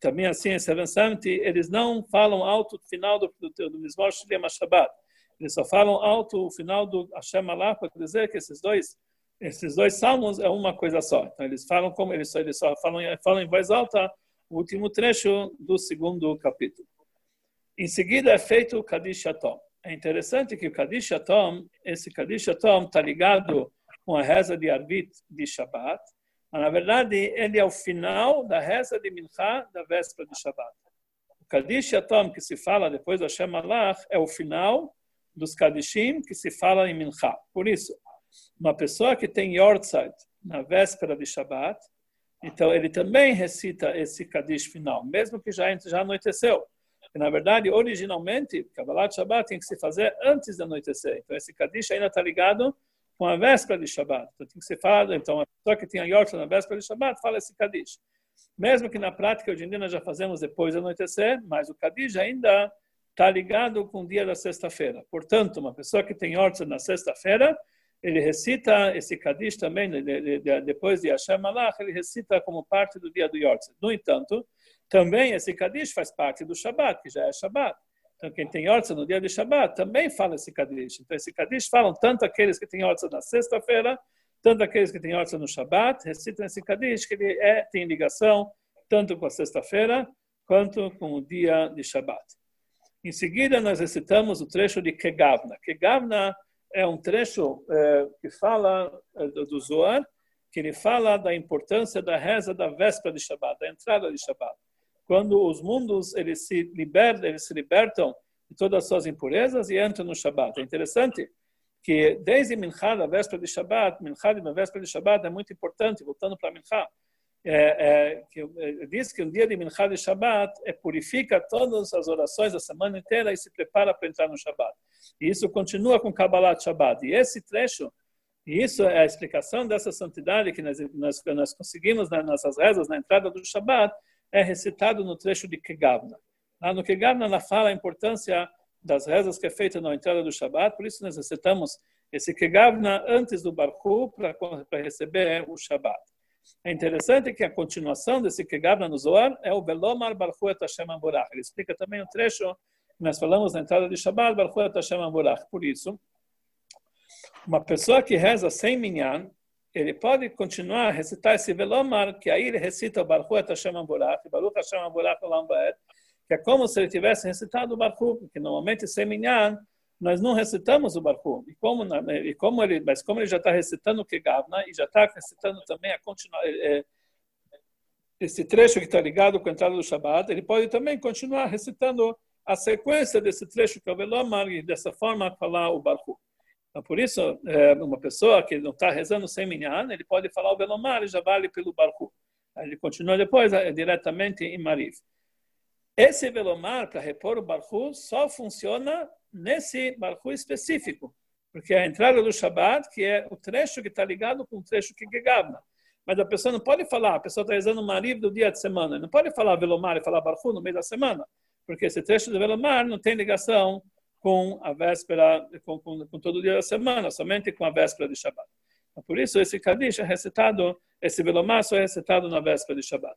também assim 770, eles não falam alto o final do, do, do Mismor Shilema Shabbat. Eles só falam alto o final do Hashem Malach para dizer que esses dois esses dois salmos é uma coisa só. Então eles falam como eles só, eles só falam, falam em voz alta o último trecho do segundo capítulo. Em seguida é feito o Kadish Atom. É interessante que o Kadish Atom, esse Kadish Atom está ligado com a reza de Arvit de Shabbat, mas na verdade ele é o final da reza de Mincha da véspera de Shabbat. O Kadish Atom que se fala depois do Hashem Malach é o final dos Kadishim que se fala em Mincha. Por isso, uma pessoa que tem Yortzeit na véspera de Shabbat, então ele também recita esse Kadish final, mesmo que já, já anoiteceu. E, na verdade, originalmente, Kabbalah Shabbat tem que se fazer antes de anoitecer. Então esse Kadish ainda está ligado com a véspera de Shabbat. Então tem que ser falado, então a pessoa que tem a Yortzeit na véspera de Shabbat fala esse Kadish. Mesmo que na prática hoje em dia nós já fazemos depois de anoitecer, mas o Kadish ainda está ligado com o dia da sexta-feira. Portanto, uma pessoa que tem Yortzeit na sexta-feira, ele recita esse Kadish também, de, depois de Hashem Malach, ele recita como parte do dia do Yortzeit. No entanto, também esse Kadish faz parte do Shabbat, que já é Shabbat. Então, quem tem Yortzeit no dia de Shabbat também fala esse Kadish. Então, esse Kadish falam tanto aqueles que têm Yortzeit na sexta-feira, tanto aqueles que têm Yortzeit no Shabbat, recitam esse Kadish, que ele é, tem ligação tanto com a sexta-feira quanto com o dia de Shabbat. Em seguida, nós recitamos o trecho de Kegavna. Kegavna é um trecho é, que fala é, do Zohar, que ele fala da importância da reza da véspera de Shabbat, da entrada de Shabbat. Quando os mundos eles se libertam, eles se libertam de todas as suas impurezas e entram no Shabbat. É interessante que desde Minchá, da véspera de Shabbat, Minchá da véspera de Shabbat é muito importante, voltando para Minchá, é, é, que, é, diz que um dia de Minchá de Shabbat é, purifica todas as orações da semana inteira e se prepara para entrar no Shabbat. E isso continua com Kabbalah Shabbat. E esse trecho, e isso é a explicação dessa santidade que nós, nós, nós conseguimos nas nossas rezas, na entrada do Shabbat, é recitado no trecho de Kegavna. Lá no Kegavna, ela fala a importância das rezas que é feita na entrada do Shabbat, por isso nós recitamos esse Kegavna antes do Barhu para receber o Shabbat. É interessante que a continuação desse Kegavna no Zohar é o Belomar Barhu et Hashem Amborach. Ele explica também o trecho que nós falamos na entrada de Shabbat, Barhu et Hashem Amborach. Por isso, uma pessoa que reza sem minyan, ele pode continuar a recitar esse Velomar, que aí ele recita o Barhu et Hashem Amborach, Baruch Hashem Amborach Olam Baed, que é como se ele tivesse recitado o Barhu, porque normalmente sem minyan, nós não recitamos o Barhu. E como, e como ele, mas como ele já está recitando o Kegavna e já está recitando também a continuar, é, esse trecho que está ligado com a entrada do Shabbat, ele pode também continuar recitando a sequência desse trecho que é o Velomar e dessa forma falar o Barhu. Então, por isso, é, uma pessoa que não está rezando sem minyan, ele pode falar o Velomar e já vale pelo Barhu. Ele continua depois é, diretamente em Mariv. Esse Velomar, para repor o Barhu, só funciona nesse Barhu específico, porque a entrada do Shabat, que é o trecho que está ligado com o trecho que Gegabna. Mas a pessoa não pode falar, a pessoa está rezando Mariv do dia de semana, não pode falar Velomar e falar Barhu no meio da semana, porque esse trecho do Velomar não tem ligação com a véspera, com, com, com todo o dia da semana, somente com a véspera de Shabat. Então, por isso, esse Kadish é recitado, esse Velomar só é recitado na véspera de Shabat.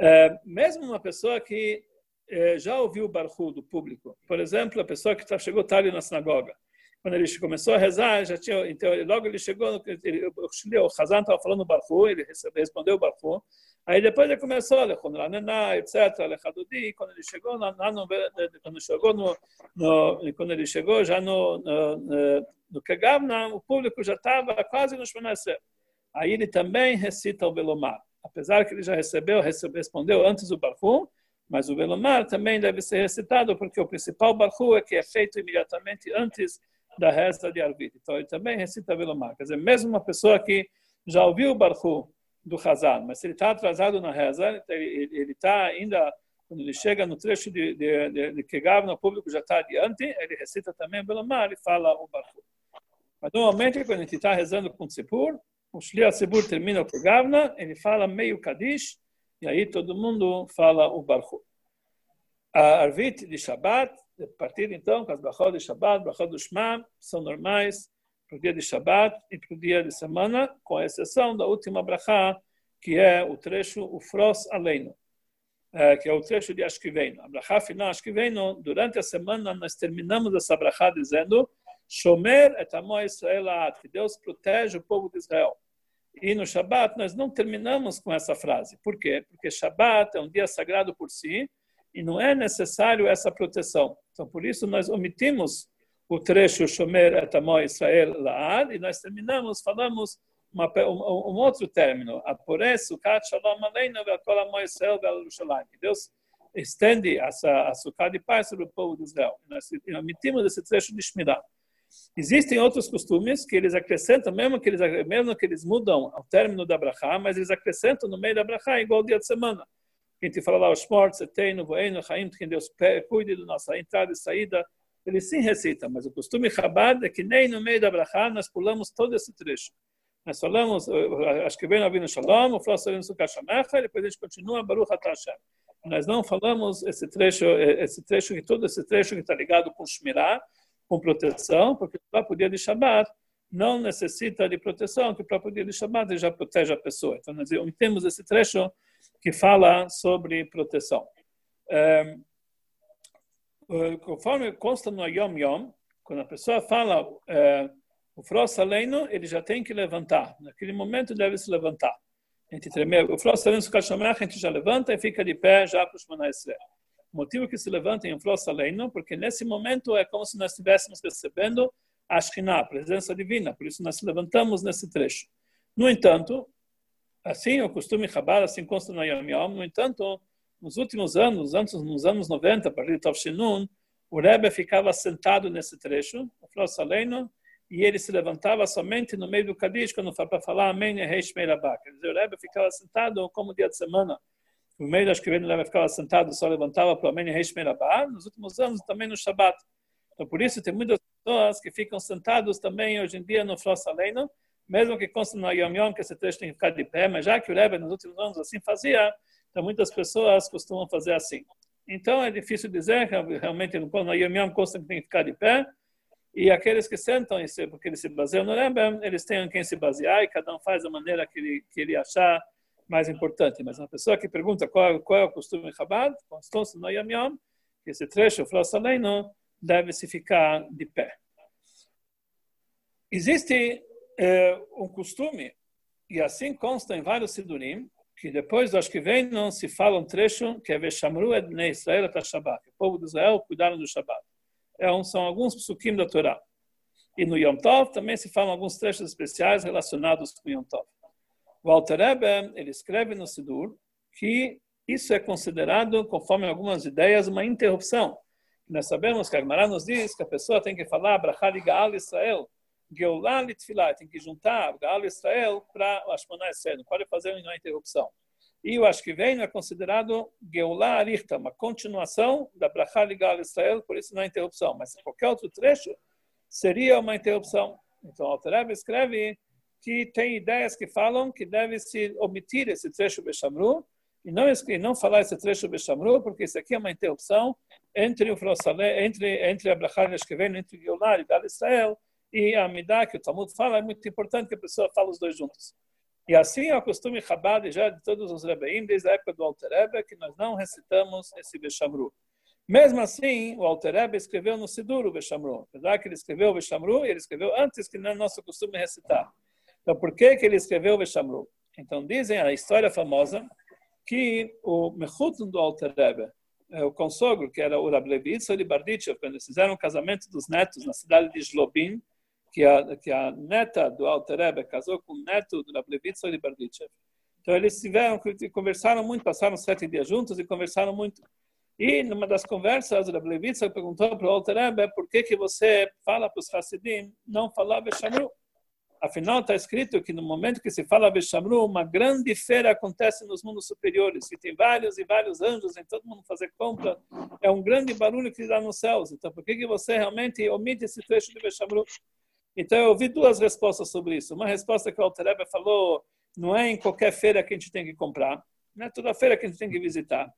É, mesmo uma pessoa que é, já ouviu o barhu do público. Por exemplo, a pessoa que tá, chegou tarde na sinagoga. Quando ele começou a rezar, já tinha, então logo ele chegou, ele, o Hazan estava falando o barhu, ele respondeu o barhu. Aí depois ele começou a ler etc. Lechadudi, quando ele chegou, no, no, quando chegou no, no, quando ele chegou já no no, no Kegavna, o público já estava quase no Shmonesser. Aí ele também recita o Belomar. Apesar que ele já recebeu, respondeu antes o Barhu, mas o Velomar também deve ser recitado, porque o principal Barhu é que é feito imediatamente antes da reza de Arvit. Então, ele também recita Velomar. Quer dizer, mesmo uma pessoa que já ouviu o Barhu do Hazan, mas se ele está atrasado na reza, ele está ainda, quando ele chega no trecho de, de, de, de Kegav, no público já está adiante, ele recita também Velomar e fala o Barhu. Mas normalmente, quando a gente está rezando com o Tzipur, o Shli Tzipur termina o Kegavna, ele fala meio Kadish, e aí todo mundo fala o Barhu. A Arvit de Shabbat, a partir então, com as Brachot de Shabbat, Brachot do Shema, são normais para o dia de Shabbat e para o dia de semana, com exceção da última Brachá, que é o trecho o Fros Aleino, é, que é o trecho de Ashkiveno. A Brachá final Ashkiveno, durante a semana nós terminamos essa Brachá dizendo Shomer et amo Israel que Deus protege o povo de Israel. E no Shabat nós não terminamos com essa frase. Por quê? Porque Shabat é um dia sagrado por si e não é necessário essa proteção. Então, por isso nós omitimos o trecho Shomer et amo Israel Laad e nós terminamos, falamos uma, um, um, outro término. Apores sukat shalom aleinu ve'akol amo Israel ve'al Deus estende essa a sukat de paz sobre o povo de Israel. Nós omitimos esse trecho de Shmirah. Existem outros costumes que eles acrescentam, mesmo que eles, mesmo que eles mudam ao término da brachá, mas eles acrescentam no meio da brachá, igual dia de semana. A gente fala lá os mortos, eteino, voeno, haim, que Deus cuide da nossa entrada e saída. Eles sim recitam, mas o costume Chabad é que nem no meio da brachá nós pulamos todo esse trecho. Nós falamos, acho que vem no Shalom, o Flossarim Sukkah Shamecha, e depois a gente continua Baruch Hashem. Nós não falamos esse trecho, esse trecho, todo esse trecho que está ligado com Shmirah, com proteção, porque o próprio dia de Shabbat não necessita de proteção, que o próprio dia de Shabbat já protege a pessoa. Então, nós temos esse trecho que fala sobre proteção. É, conforme consta no Yom Yom, quando a pessoa fala é, o Frost Aleino, ele já tem que levantar. Naquele momento deve se levantar. A gente treme, o Frost Aleino, a gente já levanta e fica de pé já para os Shmonah o motivo que se levanta em Flor Saleino, porque nesse momento é como se nós estivéssemos recebendo a Shekhinah, a presença divina, por isso nós levantamos nesse trecho. No entanto, assim o costume Chabad, assim consta no Yom Yom, no entanto, nos últimos anos, antes, nos anos 90, a partir de Tovshinun, o Rebbe ficava sentado nesse trecho, o Flor Saleino, e ele se levantava somente no meio do Kadish, quando para falar Amém, Reish Meirabá. Quer dizer, o Rebbe ficava sentado como dia de semana, no meio das que o Rebbe ficava sentado, só levantava para o Amém Reish Merabá, nos últimos anos também no Shabat. Então, por isso, tem muitas pessoas que ficam sentados também hoje em dia no Frost Aleino, mesmo que consta no Yom Yom que esse trecho tem que ficar de pé, mas já que o Rebbe nos últimos anos assim fazia, então muitas pessoas costumam fazer assim. Então, é difícil dizer, realmente no Yom Yom consta que tem que ficar de pé, e aqueles que sentam, porque eles se baseiam no Rebbe, eles têm quem se basear, e cada um faz da maneira que ele, que ele achar mais importante. Mas uma pessoa que pergunta qual, qual é o costume em Chabad, constância no Yom Yom, que esse trecho, Frost Aleino, deve-se ficar de pé. Existe é, um costume, e assim consta em vários Sidurim, que depois do não se fala um trecho que é Veshamru Ednei Israel até Shabbat, o povo de Israel cuidaram do Shabbat. É um, são alguns psukim da Torá. E no Yom Tov também se falam alguns trechos especiais relacionados com Yom Tov. O Alter Rebbe, ele escreve no Sidur que isso é considerado, conforme algumas ideias, uma interrupção. Nós sabemos que a Gemara nos diz que a pessoa tem que falar Gaal Israel, Geulah Litfilah, tem que juntar Gaal Israel para o Ashmonah Esser, não pode fazer uma interrupção. E o acho que vem é considerado Geulah Arichta, uma continuação da Brachad Gaal Israel, por isso não é interrupção. Mas qualquer outro trecho seria uma interrupção. Então, o Alter Rebbe escreve que tem ideias que falam que deve-se omitir esse trecho Bechamru e não, e não falar esse trecho Bechamru, porque isso aqui é uma interrupção entre o Frosalé, entre, entre Abraham e entre Geular e Gal Israel, e a Midah, que o Talmud fala, é muito importante que a pessoa fale os dois juntos. E assim é o costume Chabad já de todos os Rebbeim, desde a época do Alter Rebbe, que nós não recitamos esse Bechamru. Mesmo assim, o Alter Rebbe escreveu no Sidur o Bechamru. Apesar que ele escreveu o Bechamru, ele escreveu antes que não é nosso costume recitar. Então, por que, que ele escreveu Veshamru? Então, dizem a história famosa que o Mechutn do Alter Rebbe, é, o consogro, que era o Rablevitz Libarditchev, quando eles fizeram o casamento dos netos na cidade de Zlobin, que a, que a neta do Alter Rebbe casou com o neto do Rablevitz Libarditchev. Então, eles tiveram, conversaram muito, passaram sete dias juntos e conversaram muito. E numa das conversas, o Levitsa perguntou para o Alter Rebbe por que, que você fala para os Hassidim não falar Beshamru. Afinal, está escrito que no momento que se fala Beshamru, uma grande feira acontece nos mundos superiores, e tem vários e vários anjos, e todo mundo fazer compra. É um grande barulho que dá nos céus. Então, por que, que você realmente omite esse trecho de Beshamru? Então, eu ouvi duas respostas sobre isso. Uma resposta que o Alter Rebbe falou, não é em qualquer feira que a gente tem que comprar, não é toda feira que a gente tem que visitar.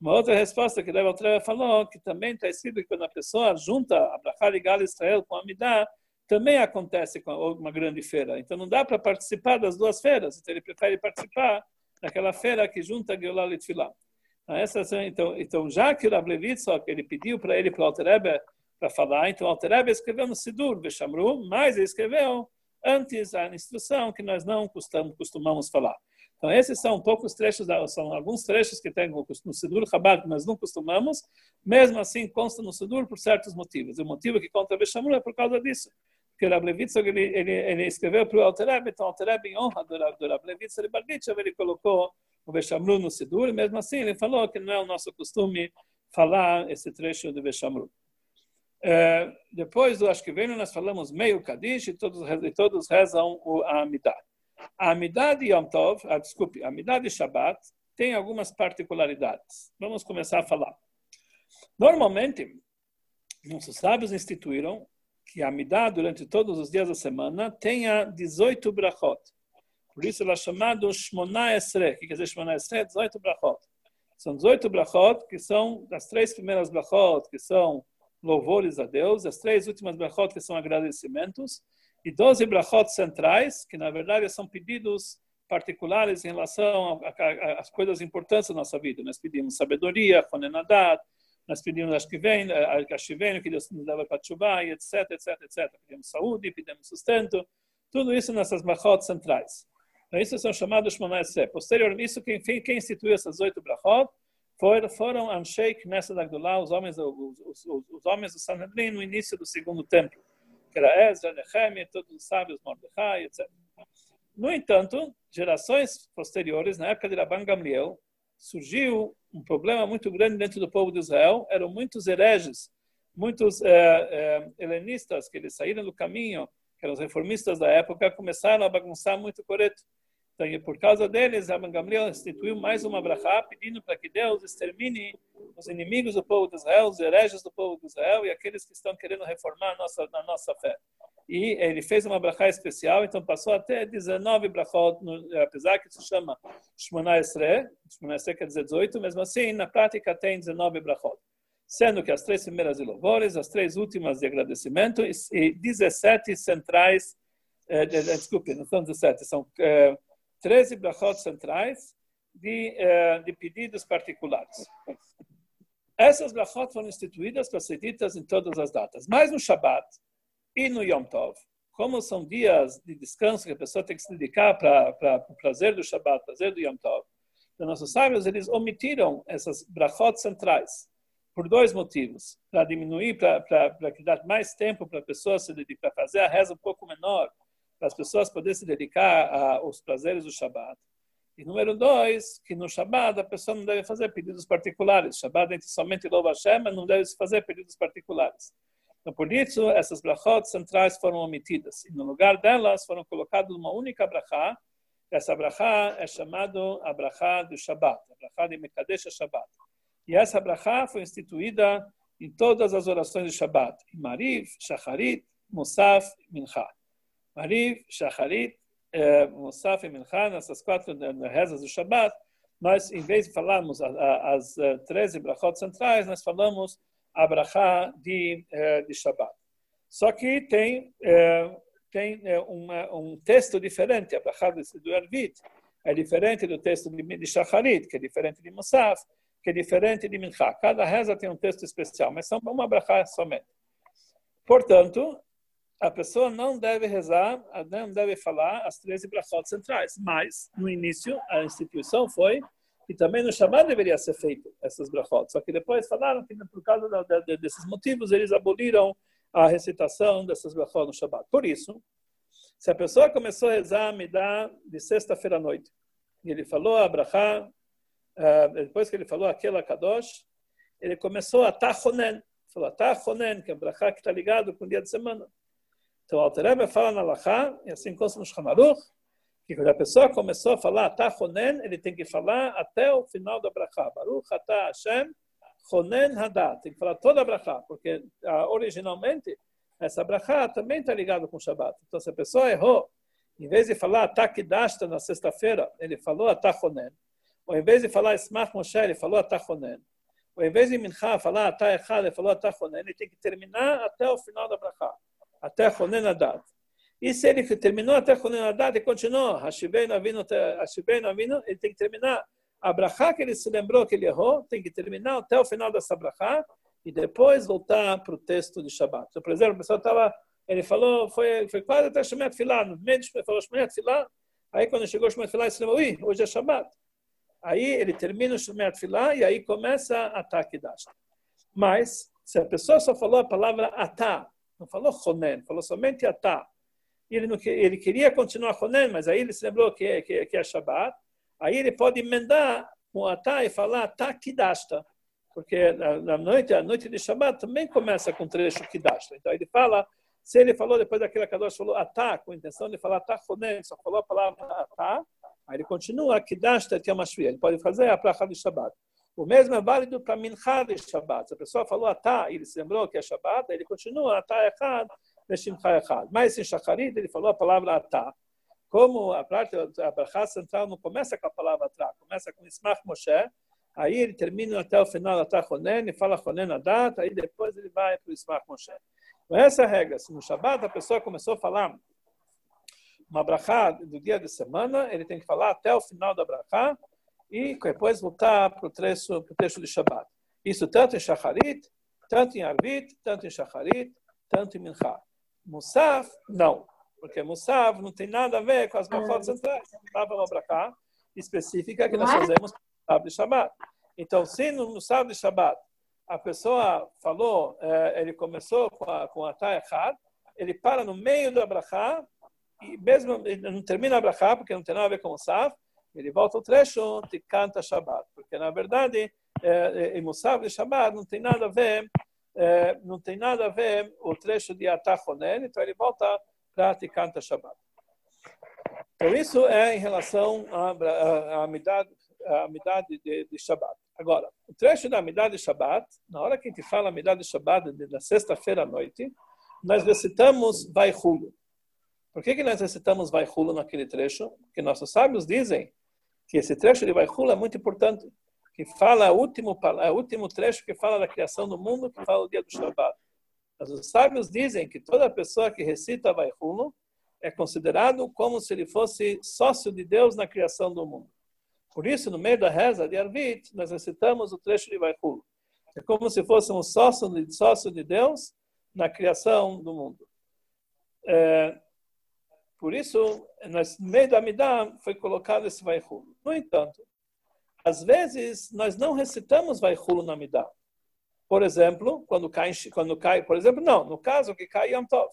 Uma outra resposta que o Alter Rebbe falou, que também está escrito que quando a pessoa junta a Brachá ligada Israel com a Midah, também acontece com uma grande feira. Então não dá para participar das duas feiras. Então ele prefere participar daquela feira que junta Geulah e Tfilah. Então, então, então, já que o Rav Levitzok, ele pediu para ele, para o Alterebe, para falar, então o Alterebe escreveu no Sidur, Bechamru, mas ele escreveu antes a instrução que nós não costumamos, costumamos falar. Então, esses são poucos trechos, são alguns trechos que tem no Sidur Chabad que nós não costumamos, mesmo assim consta no Sidur por certos motivos. O motivo que conta Bechamru é por causa disso que o Rav Levitzog, ele, ele, ele escreveu para o Altereb, então Altereb, em honra do, do Rav de Barditchev, ele colocou o Bechamru no Sidur, e mesmo assim ele falou que não é o nosso costume falar esse trecho do Bechamru. É, depois do vem nós falamos meio Kadish e todos, e todos rezam o Amidah. A Amidah de Yom Tov, ah, desculpe, a Amidah de Shabbat tem algumas particularidades. Vamos começar a falar. Normalmente, nossos sábios instituíram que a Midah, durante todos os dias da semana, tenha 18 brachot. Por isso ela é chamada Shmona Esre. Que quer dizer Shmona Esre? 18 brachot. São 18 brachot, que são as três primeiras brachot, que são louvores a Deus, as três últimas brachot, que são agradecimentos, e 12 brachot centrais, que na verdade são pedidos particulares em relação às coisas importantes da nossa vida. Nós pedimos sabedoria, Honenadat, nós pedimos acho que vem, Shivenu, que Deus nos leva para Tchubá, etc, etc, etc. Pedimos saúde, pedimos sustento, tudo isso nessas brachot centrais. Então, isso são chamados Shmona Esrei. Posteriormente, isso quem, quem instituiu essas oito brachot foram, foram Anshei Knesset Agdullah, os homens, os, os, os, homens do Sanhedrin no início do segundo templo, que era Ezra, Nehemia, todos os sábios, Mordecai, etc. No entanto, gerações posteriores, na época de Rabban Gamliel, surgiu um problema muito grande dentro do povo de Israel. Eram muitos hereges, muitos é, é, helenistas que eles saíram do caminho, que eram os reformistas da época, começaram a bagunçar muito o Coreto. Então, e por causa deles, a Gamliel instituiu mais uma brachá, pedindo para que Deus extermine os inimigos do povo de Israel, os hereges do povo de Israel e aqueles que estão querendo reformar a nossa, a nossa fé. E ele fez uma brachá especial, então passou até 19 brachot, apesar que se chama Shmona Esre, Shmona Esre quer dizer 18, mesmo assim, na prática tem 19 brachot. Sendo que as três primeiras de louvores, as três últimas de agradecimento e 17 centrais, eh, desculpe, não são 17, são eh, 13 brachot centrais de, eh, de pedidos particulares. Essas brachot foram instituídas para ser ditas em todas as datas. Mas no Shabbat e no Yom Tov, como são dias de descanso que a pessoa tem que se dedicar para o prazer do Shabbat, prazer do Yom Tov, então nossos sábios eles omitiram essas brachot centrais por dois motivos. Para diminuir, para dar mais tempo para a pessoa se dedicar, para fazer a reza um pouco menor, para as pessoas poderem se dedicar aos prazeres do Shabat. E número dois, que no Shabat a pessoa não deve fazer pedidos particulares. Shabat é somente louva Hashem, mas não deve se fazer pedidos particulares. Então, por isso, essas brachot centrais foram omitidas. E no lugar delas foram colocadas uma única brachá. Essa brachá é chamada a brachá do Shabat, a brachá de Mekadesh Shabat. E essa brachá foi instituída em todas as orações de Shabat. Em Mariv, Shacharit, Musaf, Mincha. Mariv, Shacharit, eh, Musaf e Mincha, nessas quatro rezas do Shabbat, nós, em vez de falarmos as, as 13 brachot centrais, nós falamos a brachá de, eh, de Shabbat. Só que tem, eh, tem uma, um texto diferente, a brachá do Arvit, é diferente do texto de Shacharit, que é diferente de Musaf, que é diferente de Mincha. Cada reza tem um texto especial, mas são uma brachá somente. Portanto, a pessoa não deve rezar, não deve falar as 13 brachot centrais. Mas, no início, a instituição foi que também no Shabbat deveria ser feito essas brachot. Só que depois falaram que, por causa desses motivos, eles aboliram a recitação dessas brachot no Shabbat. Por isso, se a pessoa começou a rezar me dá de sexta-feira à noite, e ele falou a brachá, uh, depois que ele falou aquela kadosh, ele começou a tachonen. Falou, tachonen, que é brachá que está ligado com o dia de semana. Então, o Alter fala na Lachá, e assim consta no Shamaruch, que quando a pessoa começou a falar tachonen, ele tem que falar até o final da brachá. Baruch atah Hashem, chonen hadat. Tem que falar toda a brachá, porque ah, originalmente essa brachá também está ligada com o Shabbat. Então, se a pessoa errou, em vez de falar Atakidashta na sexta-feira, ele falou Atachonen. Ou em vez de falar Esmach Moshe, ele falou Atachonen. Ou em vez de Mincha falar Atachad, ele falou Atachonen. Ele tem que terminar até o final da brachá. Até Chonen Adat. E se ele terminou até Chonen Adat e continuou, Hashivei Navino, ele tem que terminar a brachá que ele se lembrou que ele errou, tem que terminar até o final dessa brachá e depois voltar para o texto de Shabbat. Então, por exemplo, a pessoa estava, ele falou, foi, foi quase até Shemet Filah, no meio de falou Filah, aí quando chegou Shemet Filah, ele se lembrou, ui, hoje é Shabbat. Aí ele termina o Filah e aí começa a ataque Dashta. Mas, se a pessoa só falou a palavra atá, não falou chonen, falou somente atá, ele, não, ele queria continuar chonen, mas aí ele se lembrou que é, que, é, que é Shabbat, aí ele pode emendar com atá e falar atá kidashta porque na, noite, a noite de Shabbat também começa com trecho Kidashta. Então ele fala, se ele falou depois daquela Kadosh falou atá, com a intenção de falar atá chonen, só falou a palavra atá, aí ele continua Kidashta Tiamashvi, ele pode fazer a praça de Shabbat. O mesmo é válido para Mincha de Shabbat. Se a pessoa falou atá, ele se lembrou que é Shabbat, ele continua atá echad, Neshimcha echad. Mas em Shacharit ele falou a palavra atá. Como a parte, a brachá central não começa com a palavra atá, começa com Ismach Moshe, Aí ele termina até o final da Tachonen e fala Chonen a data, aí depois ele vai para o Ismach Moshe. Então, essa é regra. Se no Shabbat a pessoa começou a falar uma brachá do dia de semana, ele tem que falar até o final da brachá e depois voltar para o trecho, para o trecho de Shabbat. Isso tanto em Shacharit, tanto em Arvit, tanto em Shacharit, tanto em Mincha. Musaf, não. Porque Musaf não tem nada a ver com as brachot centrais. Estava uma brachá específica que nós fazemos sábado de Shabbat. Então, se no, no sábado de Shabbat a pessoa falou, eh, ele começou com a, com a errado, ele para no meio da brachá, e mesmo não termina a brachá, porque não tem nada a ver com o Saf, ele volta o trecho e canta Shabbat. Porque, na verdade, em Musaf de Shabbat não tem nada a ver, eh, não tem nada a ver o trecho de Atachonen, então ele volta para e canta Shabbat. Então, isso é em relação à Amidah a Amidah de, de, Shabbat. Agora, o trecho da Amidah de Shabbat, na hora que a gente fala Amidah de Shabbat, na sexta-feira à noite, nós recitamos Vaihulo. Por que, que nós recitamos Vaihulo naquele trecho? Porque nossos sábios dizem que esse trecho de Vaihulo é muito importante, que fala o último, é o último trecho que fala da criação do mundo, que fala o dia do Shabbat. Mas os sábios dizem que toda pessoa que recita Vaihulo é considerado como se ele fosse sócio de Deus na criação do mundo. Por isso, no meio da reza de Arvit, nós recitamos o trecho de Vaihul. É como se fosse um sócio de, sócio de Deus na criação do mundo. É, por isso, no meio da Amidah foi colocado esse Vaihul. No entanto, às vezes nós não recitamos Vaihul na Amidah. Por exemplo, quando cai, quando cai, por exemplo, não, no caso que cai Yom Tov.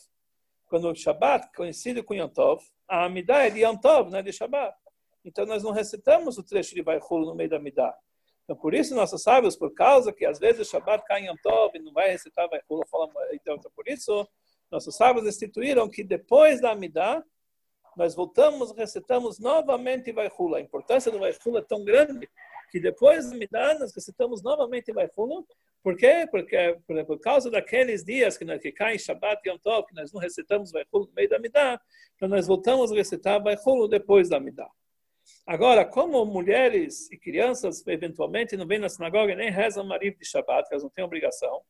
Quando o Shabbat coincide com Yom Tov, a Amidah é de Yom Tov, não é de Shabbat. Então, nós não recitamos o trecho de Vaihul no meio da Midah. Então, por isso, nossos sábios, por causa que às vezes o Shabbat cai em Yom Tov e não vai recitar Vaihul, então, por isso, nossos sábios instituíram que depois da Midah, nós voltamos, recitamos novamente Vaihul. A importância do Vaihul é tão grande que depois da Midah, nós recitamos novamente Vaihul. Por quê? Porque por, causa daqueles dias que, que caem Shabbat e Yom Tov, que nós não recitamos Vaihul no meio da Midah, então nós voltamos a recitar Vaihul depois da Midah. Agora, como mulheres e crianças, eventualmente, não vêm na sinagoga nem rezam Mariv de Shabbat, elas não têm obrigação.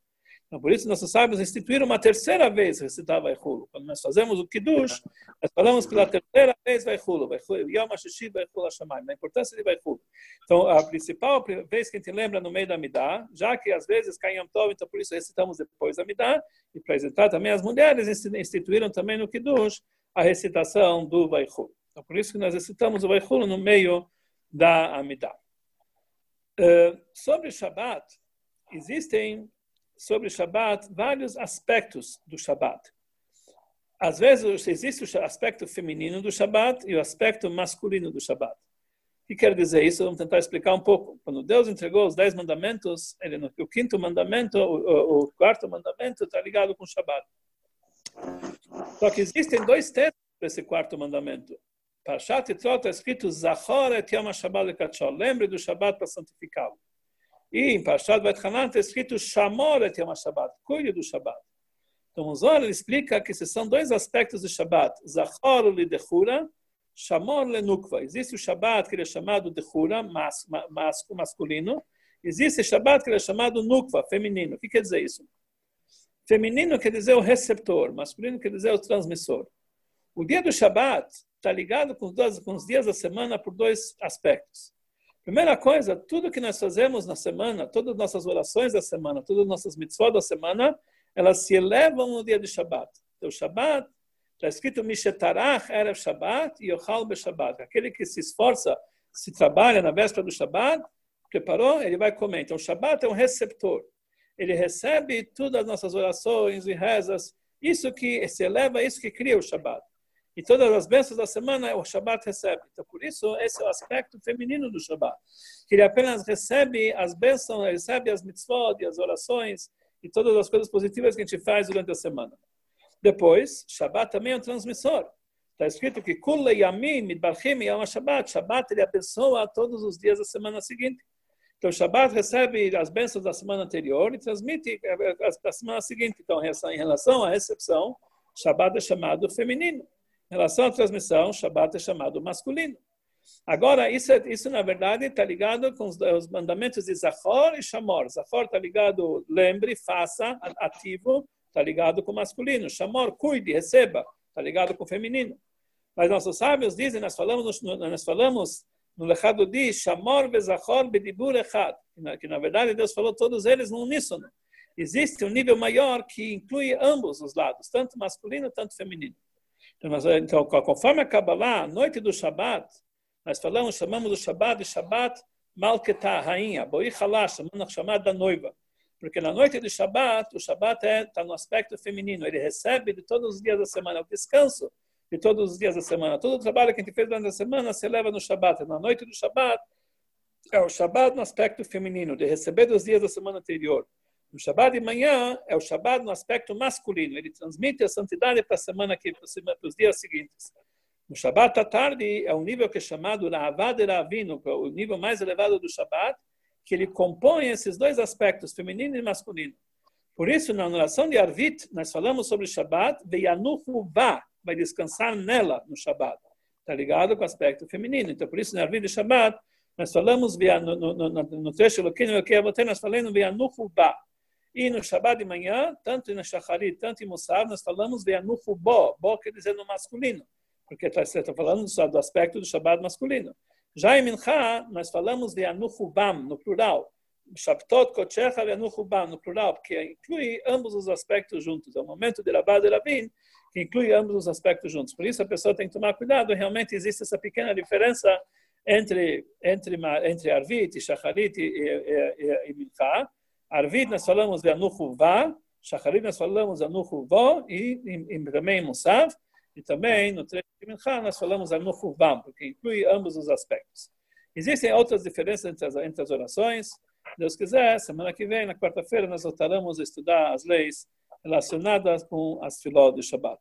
Então, por isso, nossos sábios instituíram uma terceira vez recitar Vaihulo. Quando nós fazemos o Kiddush, nós falamos pela terceira vez Vaihulo. Yom HaShishi Vaihulo HaShamayim. A importância de Vaihulo. Então, a principal vez que a gente lembra no meio da Midah, já que às vezes cai Yom Tov, então por isso recitamos depois da Midah, e para recitar também as mulheres instituíram também no Kiddush a recitação do Vaihulo. Então, por isso que nós recitamos o Vaihulu no meio da Amidah. Uh, sobre Shabbat, existem sobre Shabbat vários aspectos do Shabbat. Às vezes existe o aspecto feminino do Shabbat e o aspecto masculino do Shabbat. que quer dizer isso? Vamos tentar explicar um pouco. Quando Deus entregou os dez mandamentos, ele, o quinto mandamento, o, o quarto mandamento, está ligado com o Shabat. Só que existem dois textos para esse quarto mandamento. Parshat Yitrot está escrito Zachor et Yom HaShabbat. Lembre do Shabat para santificá-lo. E em Parshat Bet está escrito Shamor et Yom HaShabbat. Cuide do Shabat. Então, o Zohar explica que esses são dois aspectos do Shabat. Zachor lidechura Shamor lenukva. Existe o Shabbat que ele é chamado de Hura, mas, mas, masculino. Existe o Shabbat que ele é chamado Nukva, feminino. O que quer dizer isso? Feminino quer dizer o receptor, masculino quer dizer o transmissor. O dia do Shabbat está ligado com os dias da semana por dois aspectos. Primeira coisa, tudo que nós fazemos na semana, todas as nossas orações da semana, todas as nossas mitzvot da semana, elas se elevam no dia de Shabbat. Então, o Shabbat Está escrito Mishetarach Erev Shabbat e Yochal Shabbat. Aquele que se esforça, se trabalha na véspera do Shabbat, preparou, ele vai comer. Então, o Shabbat é um receptor. Ele recebe todas as nossas orações e rezas. Isso que se eleva, isso que cria o Shabbat. E todas as bênçãos da semana o Shabbat recebe. Então, por isso, esse é o aspecto feminino do Shabbat. Que ele apenas recebe as bênçãos, recebe as mitzvot e as orações e todas as coisas positivas que a gente faz durante a semana. Depois, Shabbat também é um transmissor. Está escrito que Kula Yamim Midbarchim Yom Shabbat. Shabbat ele abençoa todos os dias da semana seguinte. Então, Shabbat recebe as bênçãos da semana anterior e transmite da semana seguinte. Então, em relação à recepção, Shabbat é chamado feminino. Em relação à transmissão, Shabbat é chamado masculino. Agora, isso, isso na verdade está ligado com os, os, mandamentos de Zachor e Shamor. Zachor está ligado, lembre, faça, ativo, está ligado com masculino. Chamor, cuide, receba, está ligado com feminino. Mas nossos sábios dizem, nós falamos, nós falamos no Lechado di, Chamor vezachor bedibur echad, que na verdade Deus falou todos eles no uníssono. Existe um nível maior que inclui ambos os lados, tanto masculino, tanto feminino. Nós, então conforme a Kabbalah, noite do Shabat, nós falamos, chamamos o Shabat de Shabat Malketah, rainha, Boi Halash, chamamos chamada da noiva. Porque na noite de Shabat, o Shabat está é, tá no aspecto feminino. Ele recebe de todos os dias da semana, o descanso de todos os dias da semana. Todo o trabalho que a gente fez durante a semana se leva no Shabat. Na noite do Shabat, é o Shabat no aspecto feminino, de receber dos dias da semana anterior. No Shabat de manhã, é o Shabat no aspecto masculino. Ele transmite a santidade para a semana que para os dias seguintes. No Shabat à tarde, é um nível que é chamado Ravad Ravino, é o nível mais elevado do Shabat, que ele compõe esses dois aspectos, feminino e masculino. Por isso, na oração de Arvit, nós falamos sobre Shabbat, Veyanuhu Va, vai descansar nela no Shabbat. Está ligado com o aspecto feminino. Então, por isso, na Arvit de Shabbat, nós falamos no, no, no, no trecho é nós falamos Veyanuhu Va. E no Shabbat de manhã, tanto no Shacharit, tanto em Musaf, nós falamos Veyanuhu Bo. Bo quer dizer no masculino, porque está falando do aspecto do Shabbat masculino. Já em Mincha, nós falamos de Anuchubam, no plural. Shabtot Kochecha e Anuchubam, no plural, porque inclui ambos os aspectos juntos. É o momento de Rabá de Rabin, que inclui ambos os aspectos juntos. Por isso, a pessoa tem que tomar cuidado. Realmente existe essa pequena diferença entre, entre, entre Arvit e Shacharit e, e, e, e Mincha. Arvit, nós falamos de Anuchuvá. Shacharit, nós falamos de Anuchuvó. E, e, e também Musav. E também, no trecho de Mincha, nós falamos a Nuchuvam, porque inclui ambos os aspectos. Existem outras diferenças entre as, entre as orações. Deus quiser, semana que vem, na quarta-feira, nós voltaremos a estudar as leis relacionadas com as filó do Shabbat.